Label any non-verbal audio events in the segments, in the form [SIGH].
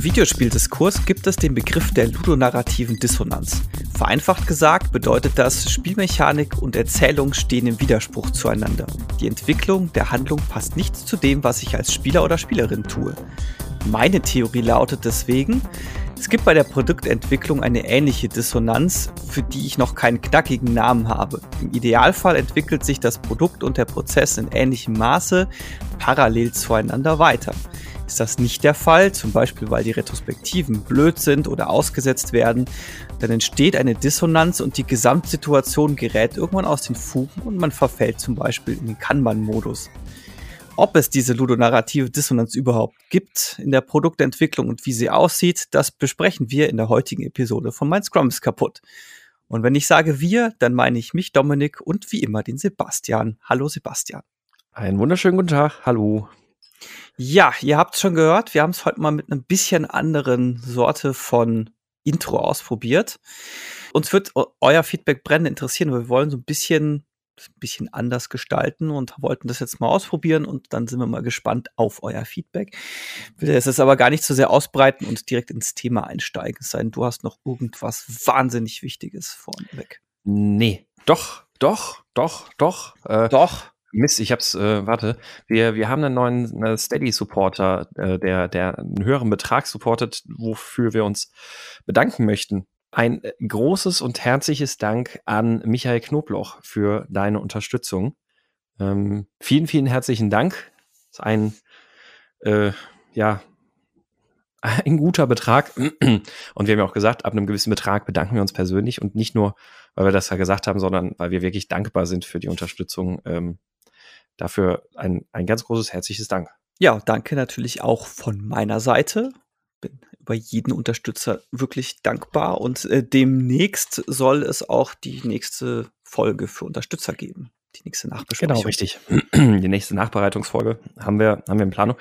Im Videospieldiskurs gibt es den Begriff der ludonarrativen Dissonanz. Vereinfacht gesagt bedeutet das, Spielmechanik und Erzählung stehen im Widerspruch zueinander. Die Entwicklung der Handlung passt nicht zu dem, was ich als Spieler oder Spielerin tue. Meine Theorie lautet deswegen, es gibt bei der Produktentwicklung eine ähnliche Dissonanz, für die ich noch keinen knackigen Namen habe. Im Idealfall entwickelt sich das Produkt und der Prozess in ähnlichem Maße parallel zueinander weiter. Ist das nicht der Fall, zum Beispiel weil die Retrospektiven blöd sind oder ausgesetzt werden, dann entsteht eine Dissonanz und die Gesamtsituation gerät irgendwann aus den Fugen und man verfällt zum Beispiel in den Kanban-Modus. Ob es diese ludonarrative Dissonanz überhaupt gibt in der Produktentwicklung und wie sie aussieht, das besprechen wir in der heutigen Episode von Mein Scrum ist kaputt. Und wenn ich sage wir, dann meine ich mich, Dominik und wie immer den Sebastian. Hallo Sebastian. Einen wunderschönen guten Tag. Hallo. Ja, ihr habt schon gehört, wir haben es heute mal mit einem bisschen anderen Sorte von Intro ausprobiert. Uns wird euer Feedback brennend interessieren, weil wir wollen so ein bisschen, ein bisschen anders gestalten und wollten das jetzt mal ausprobieren und dann sind wir mal gespannt auf euer Feedback. Ich will jetzt aber gar nicht so sehr ausbreiten und direkt ins Thema einsteigen, es sei denn, du hast noch irgendwas wahnsinnig Wichtiges vorneweg. Nee, doch, doch, doch, doch. Äh, doch. Mist, ich hab's, äh, warte. Wir, wir haben einen neuen äh, Steady-Supporter, äh, der, der einen höheren Betrag supportet, wofür wir uns bedanken möchten. Ein äh, großes und herzliches Dank an Michael Knobloch für deine Unterstützung. Ähm, vielen, vielen herzlichen Dank. Das ist ein, äh, ja, [LAUGHS] ein guter Betrag. [CLEARS THROAT] Und wir haben ja auch gesagt, ab einem gewissen Betrag bedanken wir uns persönlich und nicht nur, weil wir das ja gesagt haben, sondern weil wir wirklich dankbar sind für die Unterstützung, ähm, Dafür ein, ein ganz großes herzliches Dank. Ja, danke natürlich auch von meiner Seite. Bin über jeden Unterstützer wirklich dankbar und äh, demnächst soll es auch die nächste Folge für Unterstützer geben. Die nächste Nachbesprechung. Genau, richtig. [CLEARS THROAT] Die nächste Nachbereitungsfolge haben wir, haben wir in Planung.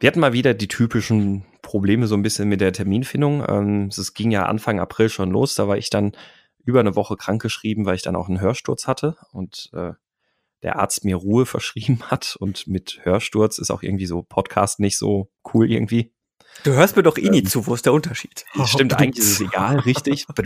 Wir hatten mal wieder die typischen Probleme so ein bisschen mit der Terminfindung. Ähm, es ging ja Anfang April schon los. Da war ich dann über eine Woche krankgeschrieben, weil ich dann auch einen Hörsturz hatte. Und äh, der Arzt mir Ruhe [LAUGHS] verschrieben hat und mit Hörsturz ist auch irgendwie so Podcast nicht so cool irgendwie. Du hörst mir doch eh nie ähm, zu, wo ist der Unterschied? [LAUGHS] Stimmt, eigentlich ist es egal, richtig. [LAUGHS]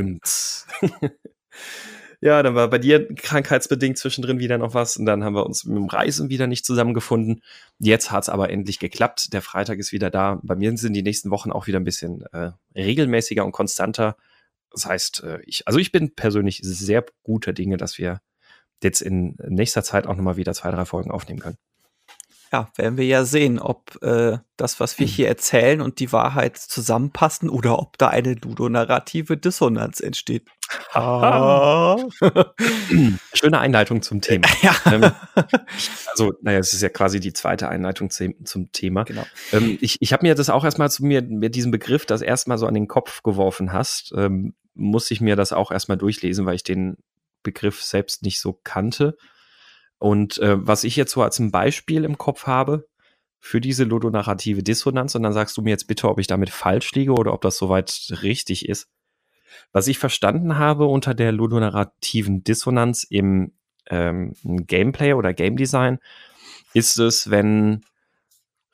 ja, dann war bei dir krankheitsbedingt zwischendrin wieder noch was und dann haben wir uns mit dem Reisen wieder nicht zusammengefunden. Jetzt hat es aber endlich geklappt. Der Freitag ist wieder da. Bei mir sind die nächsten Wochen auch wieder ein bisschen äh, regelmäßiger und konstanter. Das heißt, äh, ich, also ich bin persönlich sehr guter Dinge, dass wir jetzt in nächster Zeit auch nochmal wieder zwei, drei Folgen aufnehmen können. Ja, werden wir ja sehen, ob äh, das, was wir hier erzählen und die Wahrheit zusammenpassen oder ob da eine ludonarrative Dissonanz entsteht. Ah. [LAUGHS] Schöne Einleitung zum Thema. Ja. Ähm, also, naja, es ist ja quasi die zweite Einleitung zum Thema. Genau. Ähm, ich ich habe mir das auch erstmal zu mir, mir diesen Begriff das erstmal so an den Kopf geworfen hast, ähm, muss ich mir das auch erstmal durchlesen, weil ich den Begriff selbst nicht so kannte. Und äh, was ich jetzt so als ein Beispiel im Kopf habe für diese ludonarrative Dissonanz, und dann sagst du mir jetzt bitte, ob ich damit falsch liege oder ob das soweit richtig ist. Was ich verstanden habe unter der ludonarrativen Dissonanz im ähm, Gameplay oder Game Design, ist es, wenn,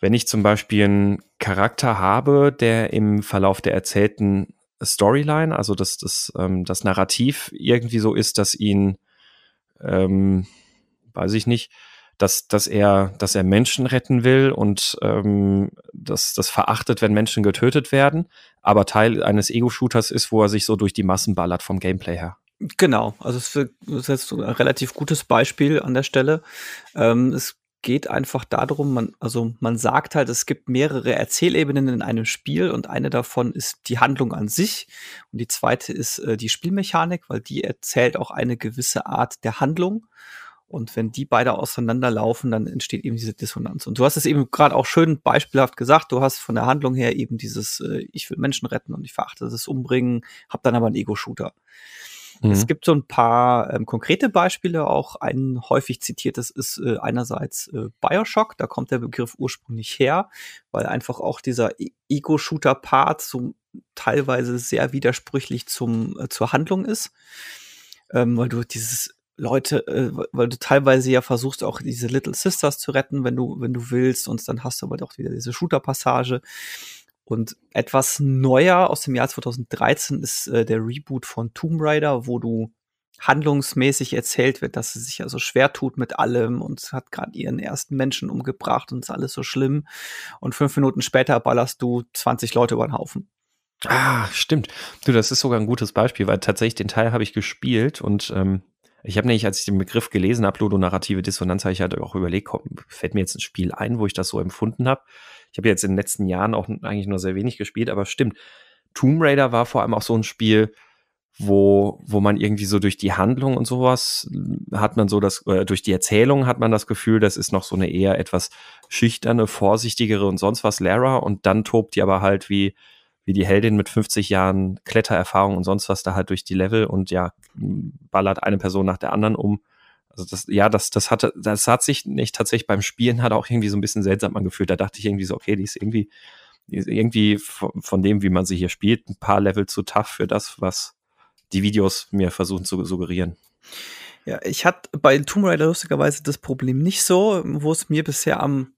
wenn ich zum Beispiel einen Charakter habe, der im Verlauf der erzählten Storyline, also dass das, ähm, das Narrativ irgendwie so ist, dass ihn, ähm, weiß ich nicht, dass, dass er, dass er Menschen retten will und ähm, dass das verachtet, wenn Menschen getötet werden, aber Teil eines Ego-Shooters ist, wo er sich so durch die Massen ballert vom Gameplay her. Genau, also es ist jetzt ein relativ gutes Beispiel an der Stelle. Ähm, es geht einfach darum, man, also man sagt halt, es gibt mehrere Erzählebenen in einem Spiel und eine davon ist die Handlung an sich und die zweite ist äh, die Spielmechanik, weil die erzählt auch eine gewisse Art der Handlung. Und wenn die beide auseinanderlaufen, dann entsteht eben diese Dissonanz. Und du hast es eben gerade auch schön beispielhaft gesagt. Du hast von der Handlung her eben dieses, äh, ich will Menschen retten und ich verachte das Umbringen, hab dann aber einen Ego-Shooter. Mhm. Es gibt so ein paar ähm, konkrete Beispiele, auch. Ein häufig zitiertes ist äh, einerseits äh, Bioshock, da kommt der Begriff ursprünglich her, weil einfach auch dieser e Ego-Shooter-Part so teilweise sehr widersprüchlich zum, äh, zur Handlung ist, ähm, weil du dieses Leute, äh, weil du teilweise ja versuchst auch diese Little Sisters zu retten, wenn du wenn du willst, und dann hast du aber doch wieder diese Shooter-Passage Und etwas neuer aus dem Jahr 2013 ist äh, der Reboot von Tomb Raider, wo du handlungsmäßig erzählt wird, dass sie sich also schwer tut mit allem und hat gerade ihren ersten Menschen umgebracht und ist alles so schlimm. Und fünf Minuten später ballerst du 20 Leute über den Haufen. Ah, stimmt. Du, das ist sogar ein gutes Beispiel, weil tatsächlich den Teil habe ich gespielt und ähm, ich habe nämlich, als ich den Begriff gelesen habe, ludonarrative Dissonanz, habe ich halt auch überlegt, komm, fällt mir jetzt ein Spiel ein, wo ich das so empfunden habe. Ich habe jetzt in den letzten Jahren auch eigentlich nur sehr wenig gespielt, aber stimmt. Tomb Raider war vor allem auch so ein Spiel, wo, wo man irgendwie so durch die Handlung und sowas hat man so das, äh, durch die Erzählung hat man das Gefühl, das ist noch so eine eher etwas schüchterne, vorsichtigere und sonst was Lara und dann tobt die aber halt wie, wie die Heldin mit 50 Jahren Klettererfahrung und sonst was da halt durch die Level und ja, ballert eine Person nach der anderen um. Also das, ja, das, das hatte, das hat sich nicht tatsächlich beim Spielen hat auch irgendwie so ein bisschen seltsam angefühlt. Da dachte ich irgendwie so, okay, die ist irgendwie, die ist irgendwie von, von dem, wie man sie hier spielt, ein paar Level zu tough für das, was, die Videos mir versuchen zu suggerieren. Ja, ich hatte bei Tomb Raider lustigerweise das Problem nicht so, wo es mir bisher am,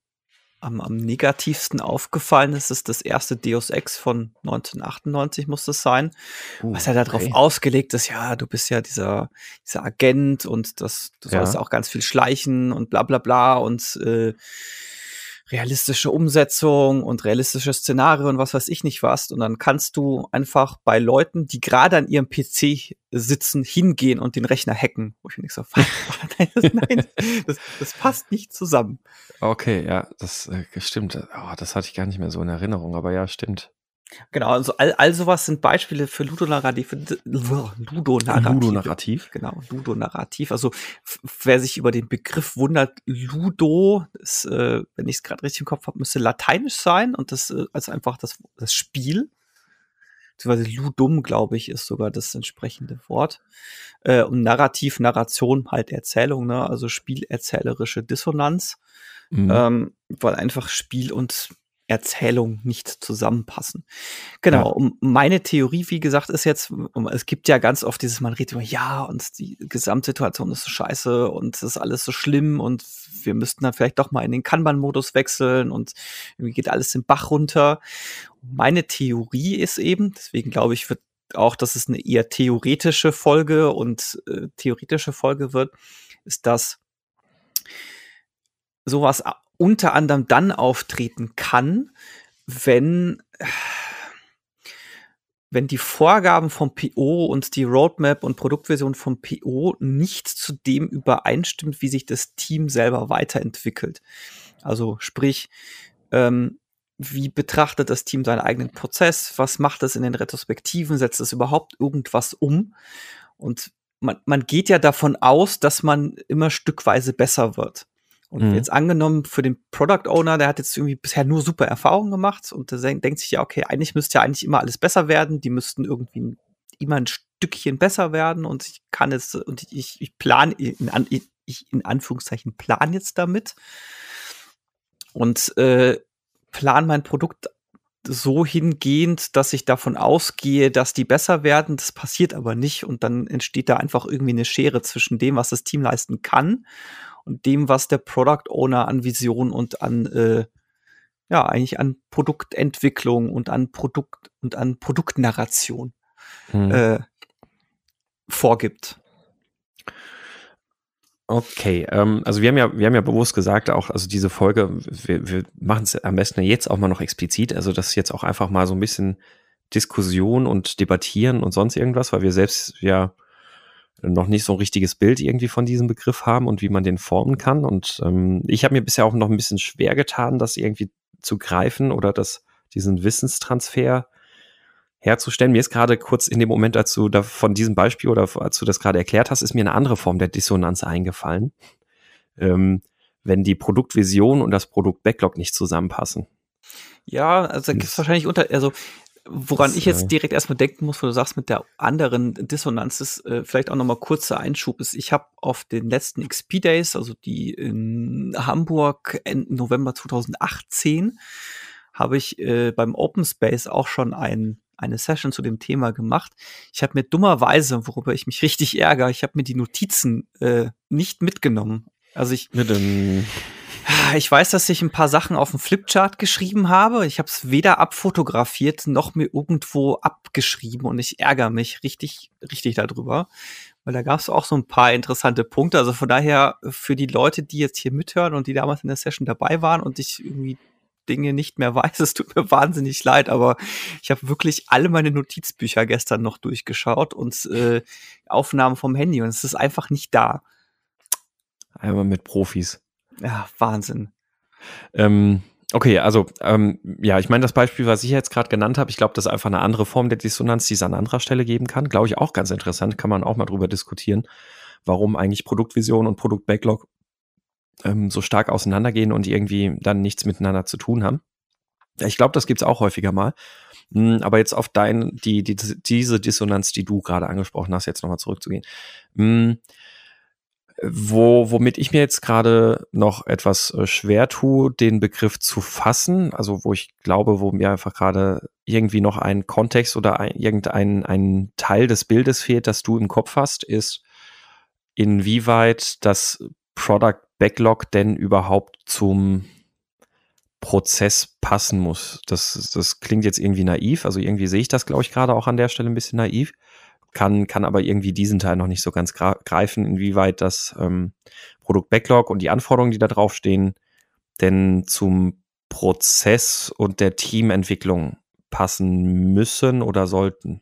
am, am negativsten aufgefallen ist, ist das erste Deus Ex von 1998 muss das sein, uh, was ja darauf okay. ausgelegt ist, ja, du bist ja dieser, dieser Agent und das, du sollst ja. auch ganz viel schleichen und bla bla bla und äh, realistische Umsetzung und realistische Szenarien und was weiß ich nicht was. Und dann kannst du einfach bei Leuten, die gerade an ihrem PC sitzen, hingehen und den Rechner hacken. Wo ich mir nicht so, [LAUGHS] nein, das, das, passt nicht zusammen. Okay, ja, das äh, stimmt. Oh, das hatte ich gar nicht mehr so in Erinnerung, aber ja, stimmt. Genau, also all, all sowas sind Beispiele für Ludonarrativ. Ludonarrativ. Ludonarrativ. Genau, Ludonarrativ. Also wer sich über den Begriff wundert, Ludo, ist, äh, wenn ich es gerade richtig im Kopf habe, müsste lateinisch sein und das äh, also einfach das, das Spiel. Beziehungsweise Ludum, glaube ich, ist sogar das entsprechende Wort. Äh, und Narrativ, Narration, halt Erzählung, ne? also spielerzählerische Dissonanz. Mhm. Ähm, weil einfach Spiel und Erzählung nicht zusammenpassen. Genau, ja. um meine Theorie, wie gesagt, ist jetzt, es gibt ja ganz oft dieses, man redet immer, ja, und die Gesamtsituation ist so scheiße und es ist alles so schlimm und wir müssten dann vielleicht doch mal in den Kanban-Modus wechseln und irgendwie geht alles den Bach runter. Meine Theorie ist eben, deswegen glaube ich, wird auch, dass es eine eher theoretische Folge und äh, theoretische Folge wird, ist, dass sowas unter anderem dann auftreten kann, wenn, wenn die Vorgaben vom PO und die Roadmap und Produktversion vom PO nicht zu dem übereinstimmt, wie sich das Team selber weiterentwickelt. Also sprich, ähm, wie betrachtet das Team seinen eigenen Prozess? Was macht es in den Retrospektiven? Setzt es überhaupt irgendwas um? Und man, man geht ja davon aus, dass man immer stückweise besser wird. Und mhm. jetzt angenommen für den Product Owner, der hat jetzt irgendwie bisher nur super Erfahrungen gemacht und der denkt sich ja, okay, eigentlich müsste ja eigentlich immer alles besser werden. Die müssten irgendwie immer ein Stückchen besser werden und ich kann jetzt und ich, ich plane in, ich in Anführungszeichen plan jetzt damit und äh, plan mein Produkt so hingehend, dass ich davon ausgehe, dass die besser werden. Das passiert aber nicht und dann entsteht da einfach irgendwie eine Schere zwischen dem, was das Team leisten kann und dem, was der Product Owner an Vision und an äh, ja eigentlich an Produktentwicklung und an Produkt und an Produktnarration hm. äh, vorgibt. Okay, ähm, also wir haben ja, wir haben ja bewusst gesagt, auch, also diese Folge, wir, wir machen es am besten jetzt auch mal noch explizit, also das jetzt auch einfach mal so ein bisschen Diskussion und Debattieren und sonst irgendwas, weil wir selbst ja noch nicht so ein richtiges Bild irgendwie von diesem Begriff haben und wie man den formen kann. Und ähm, ich habe mir bisher auch noch ein bisschen schwer getan, das irgendwie zu greifen oder das, diesen Wissenstransfer herzustellen. Mir ist gerade kurz in dem Moment, als du da von diesem Beispiel oder als du das gerade erklärt hast, ist mir eine andere Form der Dissonanz eingefallen. Ähm, wenn die Produktvision und das Produkt-Backlog nicht zusammenpassen. Ja, also da gibt es wahrscheinlich unter, also Woran das, ich jetzt direkt erstmal denken muss, wo du sagst, mit der anderen Dissonanz ist, äh, vielleicht auch nochmal kurzer Einschub ist, ich habe auf den letzten XP Days, also die in Hamburg Ende November 2018, habe ich äh, beim Open Space auch schon ein, eine Session zu dem Thema gemacht. Ich habe mir dummerweise, worüber ich mich [LAUGHS] richtig ärgere, ich habe mir die Notizen äh, nicht mitgenommen. Also ich. Mit dem Ich weiß, dass ich ein paar Sachen auf dem Flipchart geschrieben habe. Ich habe es weder abfotografiert noch mir irgendwo abgeschrieben und ich ärgere mich richtig, richtig darüber. Weil da gab es auch so ein paar interessante Punkte. Also von daher für die Leute, die jetzt hier mithören und die damals in der Session dabei waren und ich irgendwie Dinge nicht mehr [LAUGHS] weiß, es tut mir wahnsinnig leid, aber ich habe wirklich alle meine Notizbücher gestern noch durchgeschaut und äh, Aufnahmen vom Handy und es ist einfach nicht da. Einmal mit Profis. Ja, Wahnsinn. Ähm, okay, also ähm, ja, ich meine, das Beispiel, was ich jetzt gerade genannt habe, ich glaube, das ist einfach eine andere Form der Dissonanz, die es an anderer Stelle geben kann. Glaube ich auch ganz interessant, kann man auch mal drüber diskutieren, warum eigentlich Produktvision und Produktbacklog ähm, so stark auseinandergehen und irgendwie dann nichts miteinander zu tun haben. Ich glaube, das gibt es auch häufiger mal. Hm, aber jetzt auf dein, die, die, diese Dissonanz, die du gerade angesprochen hast, jetzt nochmal zurückzugehen. Wo, womit ich mir jetzt gerade noch etwas äh, schwer tue, den Begriff zu fassen, also wo ich glaube, wo mir einfach gerade irgendwie noch ein Kontext oder ein, irgendein ein Teil des Bildes fehlt, das du im Kopf hast, ist, inwieweit das Product Backlog denn überhaupt zum Prozess passen muss. Das, das klingt jetzt irgendwie naiv, also irgendwie sehe ich das, glaube ich, gerade auch an der Stelle ein bisschen naiv kann, kann aber irgendwie diesen Teil noch nicht so ganz greifen, inwieweit das ähm, Produkt Backlog und die Anforderungen, die da draufstehen, denn zum Prozess und der Teamentwicklung passen müssen oder sollten.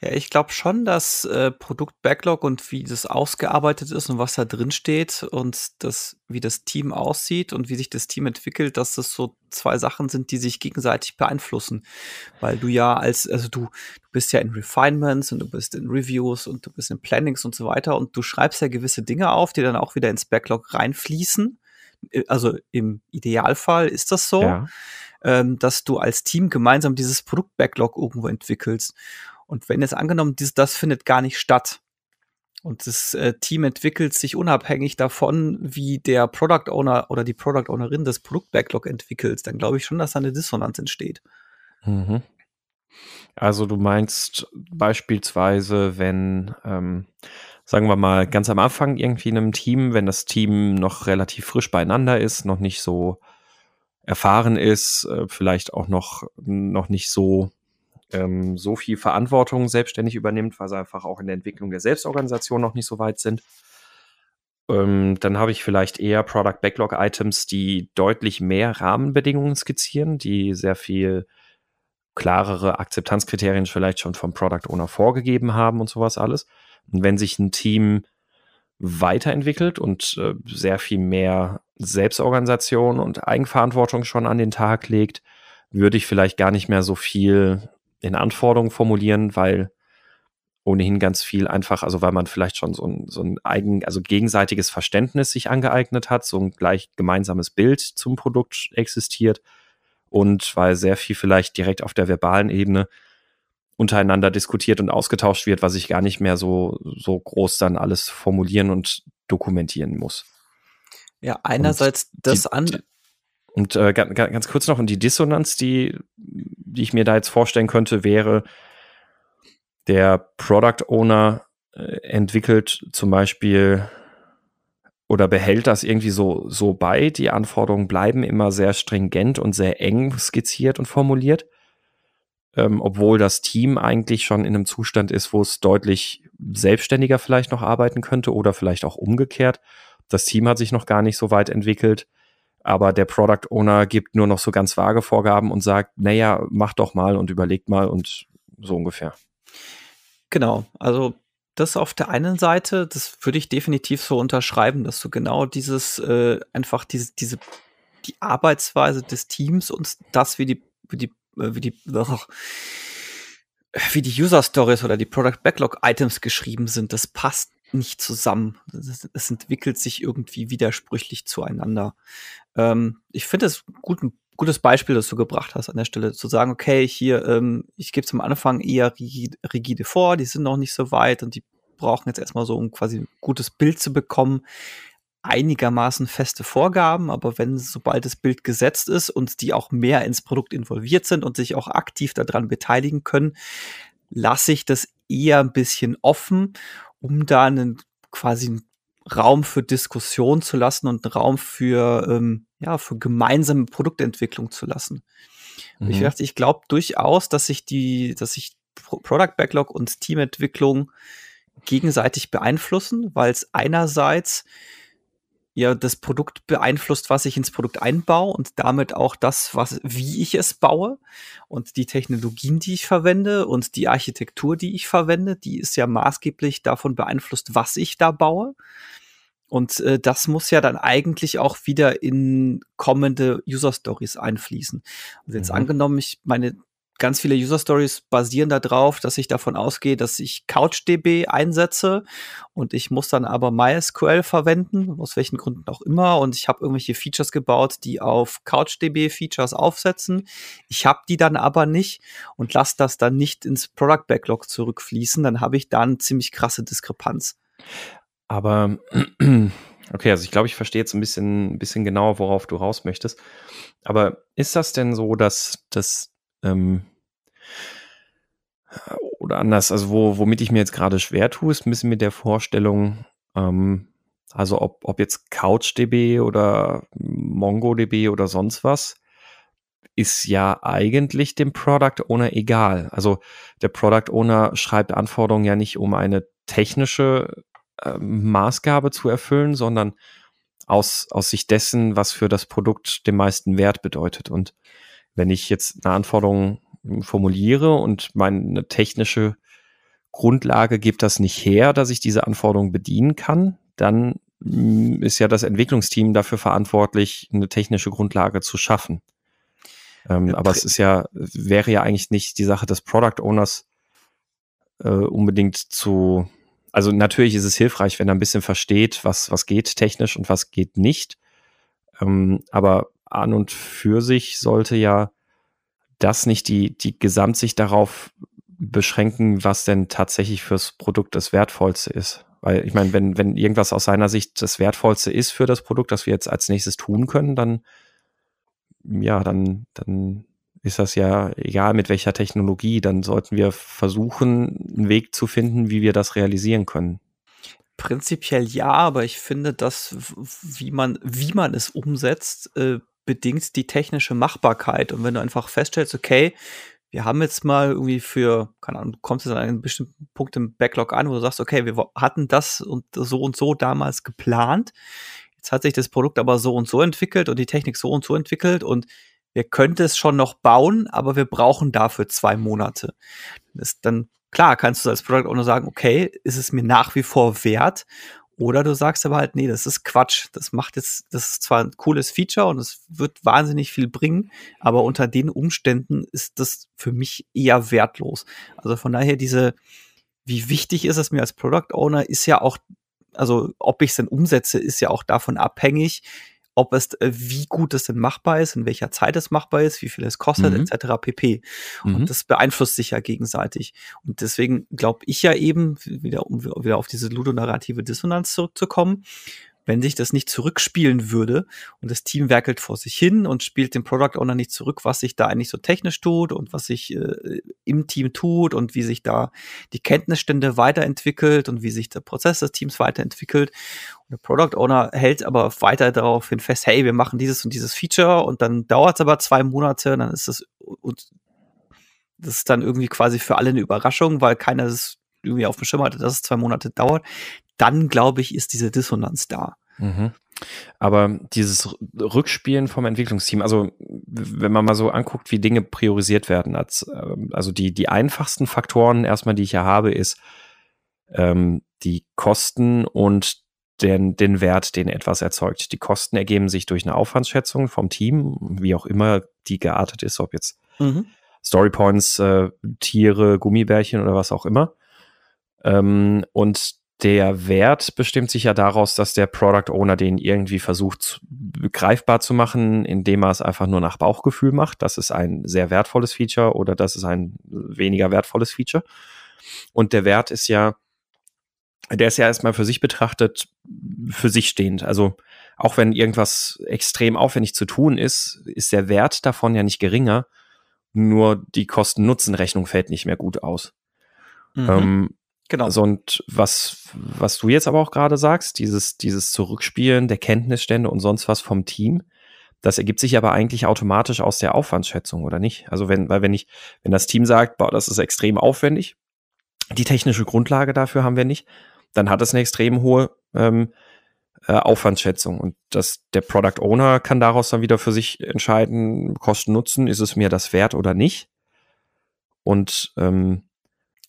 Ja, ich glaube schon, dass äh, Produkt-Backlog und wie das ausgearbeitet ist und was da drin steht und das, wie das Team aussieht und wie sich das Team entwickelt, dass das so zwei Sachen sind, die sich gegenseitig beeinflussen. Weil du ja als, also du, du bist ja in Refinements und du bist in Reviews und du bist in Plannings und so weiter und du schreibst ja gewisse Dinge auf, die dann auch wieder ins Backlog reinfließen. Äh, also im Idealfall ist das so. Ja. Ähm, dass du als Team gemeinsam dieses Produkt-Backlog irgendwo entwickelst. Und wenn jetzt angenommen, dies, das findet gar nicht statt und das äh, Team entwickelt sich unabhängig davon, wie der Product Owner oder die Product Ownerin das Produkt-Backlog entwickelt, dann glaube ich schon, dass da eine Dissonanz entsteht. Mhm. Also du meinst beispielsweise, wenn, ähm, sagen wir mal, ganz am Anfang irgendwie in einem Team, wenn das Team noch relativ frisch beieinander ist, noch nicht so erfahren ist, äh, vielleicht auch noch, noch nicht so ähm, so viel Verantwortung selbstständig übernimmt, weil sie einfach auch in der Entwicklung der Selbstorganisation noch nicht so weit sind. Ähm, dann habe ich vielleicht eher Product Backlog Items, die deutlich mehr Rahmenbedingungen skizzieren, die sehr viel klarere Akzeptanzkriterien vielleicht schon vom Product Owner vorgegeben haben und sowas alles. Und wenn sich ein Team weiterentwickelt und äh, sehr viel mehr Selbstorganisation und Eigenverantwortung schon an den Tag legt, würde ich vielleicht gar nicht mehr so viel in Anforderungen formulieren, weil ohnehin ganz viel einfach, also weil man vielleicht schon so ein, so ein eigen, also gegenseitiges Verständnis sich angeeignet hat, so ein gleich gemeinsames Bild zum Produkt existiert und weil sehr viel vielleicht direkt auf der verbalen Ebene untereinander diskutiert und ausgetauscht wird, was ich gar nicht mehr so, so groß dann alles formulieren und dokumentieren muss. Ja, einerseits und das an. Und äh, ganz, ganz kurz noch, und die Dissonanz, die, die ich mir da jetzt vorstellen könnte, wäre, der Product Owner äh, entwickelt zum Beispiel oder behält das irgendwie so, so bei. Die Anforderungen bleiben immer sehr stringent und sehr eng skizziert und formuliert. Ähm, obwohl das Team eigentlich schon in einem Zustand ist, wo es deutlich selbstständiger vielleicht noch arbeiten könnte oder vielleicht auch umgekehrt. Das Team hat sich noch gar nicht so weit entwickelt aber der Product Owner gibt nur noch so ganz vage Vorgaben und sagt, naja, mach doch mal und überlegt mal und so ungefähr. Genau, also das auf der einen Seite, das würde ich definitiv so unterschreiben, dass du genau dieses, äh, einfach diese, diese, die Arbeitsweise des Teams und das, wie die, wie die, äh, wie die, wie die User Stories oder die Product Backlog Items geschrieben sind, das passt nicht zusammen. Es entwickelt sich irgendwie widersprüchlich zueinander. Ähm, ich finde es gut, ein gutes Beispiel, das du gebracht hast an der Stelle, zu sagen, okay, hier, ähm, ich gebe es am Anfang eher rigide, vor, die sind noch nicht so weit und die brauchen jetzt erstmal so, um quasi ein gutes Bild zu bekommen, einigermaßen feste Vorgaben, aber wenn sobald das Bild gesetzt ist und die auch mehr ins Produkt involviert sind und sich auch aktiv daran beteiligen können, lasse ich das eher ein bisschen offen um da einen quasi einen Raum für Diskussion zu lassen und einen Raum für ähm, ja, für gemeinsame Produktentwicklung zu lassen. Mhm. Ich dachte, ich glaube durchaus, dass sich die, dass sich Product Backlog und Teamentwicklung gegenseitig beeinflussen, weil es einerseits ja das Produkt beeinflusst, was ich ins Produkt einbaue und damit auch das, was, wie ich es baue und die Technologien, die ich verwende und die Architektur, die ich verwende, die ist ja maßgeblich davon beeinflusst, was ich da baue. Und äh, das muss ja dann eigentlich auch wieder in kommende User Stories einfließen. Also jetzt mhm. angenommen, ich meine ganz viele User Stories basieren darauf, dass ich davon ausgehe, dass ich CouchDB einsetze und ich muss dann aber MySQL verwenden, aus welchen Gründen auch immer. Und ich habe irgendwelche Features gebaut, die auf CouchDB-Features aufsetzen. Ich habe die dann aber nicht und lasse das dann nicht ins Product Backlog zurückfließen. Dann habe ich da eine ziemlich krasse Diskrepanz. Aber [CLEARS THROAT] okay, also ich glaube, ich verstehe jetzt ein bisschen, ein bisschen genauer, worauf du raus möchtest. Aber ist das denn so, dass das ähm, oder anders, also wo, womit ich mir jetzt gerade schwer tue, ist ein bisschen mit der Vorstellung, ähm, also ob, ob jetzt CouchDB oder MongoDB oder sonst was, ist ja eigentlich dem Product Owner egal. Also der Product Owner schreibt Anforderungen ja nicht, um eine technische äh, Maßgabe zu erfüllen, sondern aus, aus Sicht dessen, was für das Produkt den meisten Wert bedeutet. Und wenn ich jetzt eine Anforderung formuliere und meine technische Grundlage gibt das nicht her, dass ich diese Anforderung bedienen kann, dann mm, ist ja das Entwicklungsteam dafür verantwortlich, eine technische Grundlage zu schaffen. Ähm, aber es ist ja, wäre ja eigentlich nicht die Sache des Product Owners äh, unbedingt zu, also natürlich ist es hilfreich, wenn er ein bisschen versteht, was, was geht technisch und was geht nicht. Ähm, aber an und für sich sollte ja das nicht die, die Gesamtsicht darauf beschränken, was denn tatsächlich fürs Produkt das Wertvollste ist. Weil ich meine, wenn, wenn irgendwas aus seiner Sicht das Wertvollste ist für das Produkt, das wir jetzt als nächstes tun können, dann ja, dann, dann ist das ja egal mit welcher Technologie, dann sollten wir versuchen, einen Weg zu finden, wie wir das realisieren können. Prinzipiell ja, aber ich finde, dass wie man, wie man es umsetzt, äh, bedingt die technische Machbarkeit. Und wenn du einfach feststellst, okay, wir haben jetzt mal irgendwie für, keine Ahnung, du kommst jetzt an einen bestimmten Punkt im Backlog an, wo du sagst, okay, wir hatten das und so und so damals geplant. Jetzt hat sich das Produkt aber so und so entwickelt und die Technik so und so entwickelt und wir könnten es schon noch bauen, aber wir brauchen dafür zwei Monate. Das dann klar, kannst du als Product Owner sagen, okay, ist es mir nach wie vor wert oder du sagst aber halt, nee, das ist Quatsch. Das macht jetzt, das ist zwar ein cooles Feature und es wird wahnsinnig viel bringen, aber unter den Umständen ist das für mich eher wertlos. Also von daher diese, wie wichtig ist es mir als Product Owner, ist ja auch, also ob ich es denn umsetze, ist ja auch davon abhängig, ob es, äh, wie gut es denn machbar ist, in welcher Zeit es machbar ist, wie viel es kostet, mhm. etc. pp. Mhm. Und das beeinflusst sich ja gegenseitig. Und deswegen glaube ich ja eben, wieder, um wieder auf diese ludonarrative Dissonanz zurückzukommen, wenn sich das nicht zurückspielen würde und das Team werkelt vor sich hin und spielt dem Product Owner nicht zurück, was sich da eigentlich so technisch tut und was sich äh, im Team tut und wie sich da die Kenntnisstände weiterentwickelt und wie sich der Prozess des Teams weiterentwickelt. Und der Product Owner hält aber weiter daraufhin fest, hey, wir machen dieses und dieses Feature und dann dauert es aber zwei Monate, dann ist das und das ist dann irgendwie quasi für alle eine Überraschung, weil keiner das irgendwie auf dem Schirm hatte, dass es zwei Monate dauert dann glaube ich, ist diese Dissonanz da. Mhm. Aber dieses Rückspielen vom Entwicklungsteam, also wenn man mal so anguckt, wie Dinge priorisiert werden, als, ähm, also die, die einfachsten Faktoren erstmal, die ich ja habe, ist ähm, die Kosten und den, den Wert, den etwas erzeugt. Die Kosten ergeben sich durch eine Aufwandsschätzung vom Team, wie auch immer die geartet ist, ob jetzt mhm. Storypoints, äh, Tiere, Gummibärchen oder was auch immer. Ähm, und der Wert bestimmt sich ja daraus, dass der Product Owner den irgendwie versucht greifbar zu machen, indem er es einfach nur nach Bauchgefühl macht. Das ist ein sehr wertvolles Feature oder das ist ein weniger wertvolles Feature. Und der Wert ist ja, der ist ja erstmal für sich betrachtet, für sich stehend. Also auch wenn irgendwas extrem aufwendig zu tun ist, ist der Wert davon ja nicht geringer. Nur die Kosten-Nutzen-Rechnung fällt nicht mehr gut aus. Mhm. Ähm, Genau. Also und was, was du jetzt aber auch gerade sagst, dieses, dieses Zurückspielen der Kenntnisstände und sonst was vom Team, Das ergibt sich aber eigentlich automatisch aus der Aufwandsschätzung, oder nicht? Also wenn, weil wenn ich, wenn das Team sagt, boah, das ist extrem aufwendig, die technische Grundlage dafür haben wir nicht, dann hat es eine extrem hohe ähm, äh, Aufwandsschätzung. Und das, der Product Owner kann daraus dann wieder für sich entscheiden, Kosten Nutzen, ist es mir das wert oder nicht. Und ähm,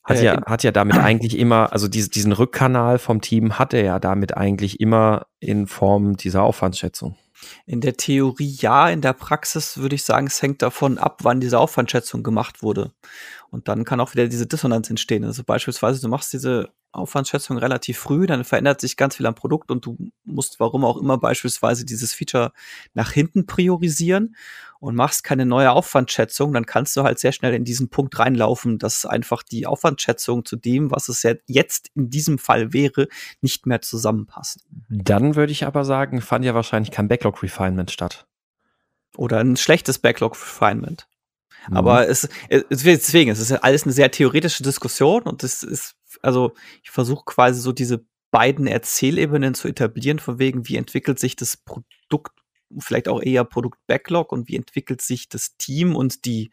hat äh, ja, hat ja damit [CLEARS THROAT] eigentlich immer, also diese, diesen Rückkanal vom Team hat er ja damit eigentlich immer in Form dieser Aufwandsschätzung. In der Theorie ja, in der Praxis würde ich sagen, es hängt davon ab, wann diese Aufwandschätzung gemacht wurde. Und dann kann auch wieder diese Dissonanz entstehen. Also beispielsweise, du machst diese Aufwandschätzung relativ früh, dann verändert sich ganz viel am Produkt und du musst, warum auch immer, beispielsweise dieses Feature nach hinten priorisieren und machst keine neue Aufwandschätzung, dann kannst du halt sehr schnell in diesen Punkt reinlaufen, dass einfach die Aufwandschätzung zu dem, was es jetzt in diesem Fall wäre, nicht mehr zusammenpasst. Dann würde ich aber sagen, fand ja wahrscheinlich kein Backlog-Refinement statt. Oder ein schlechtes Backlog-Refinement. Mhm. Aber es, es, deswegen, es ist alles eine sehr theoretische Diskussion und es ist, also ich versuche quasi so diese beiden Erzählebenen zu etablieren, von wegen, wie entwickelt sich das Produkt, vielleicht auch eher Produkt-Backlog und wie entwickelt sich das Team und die,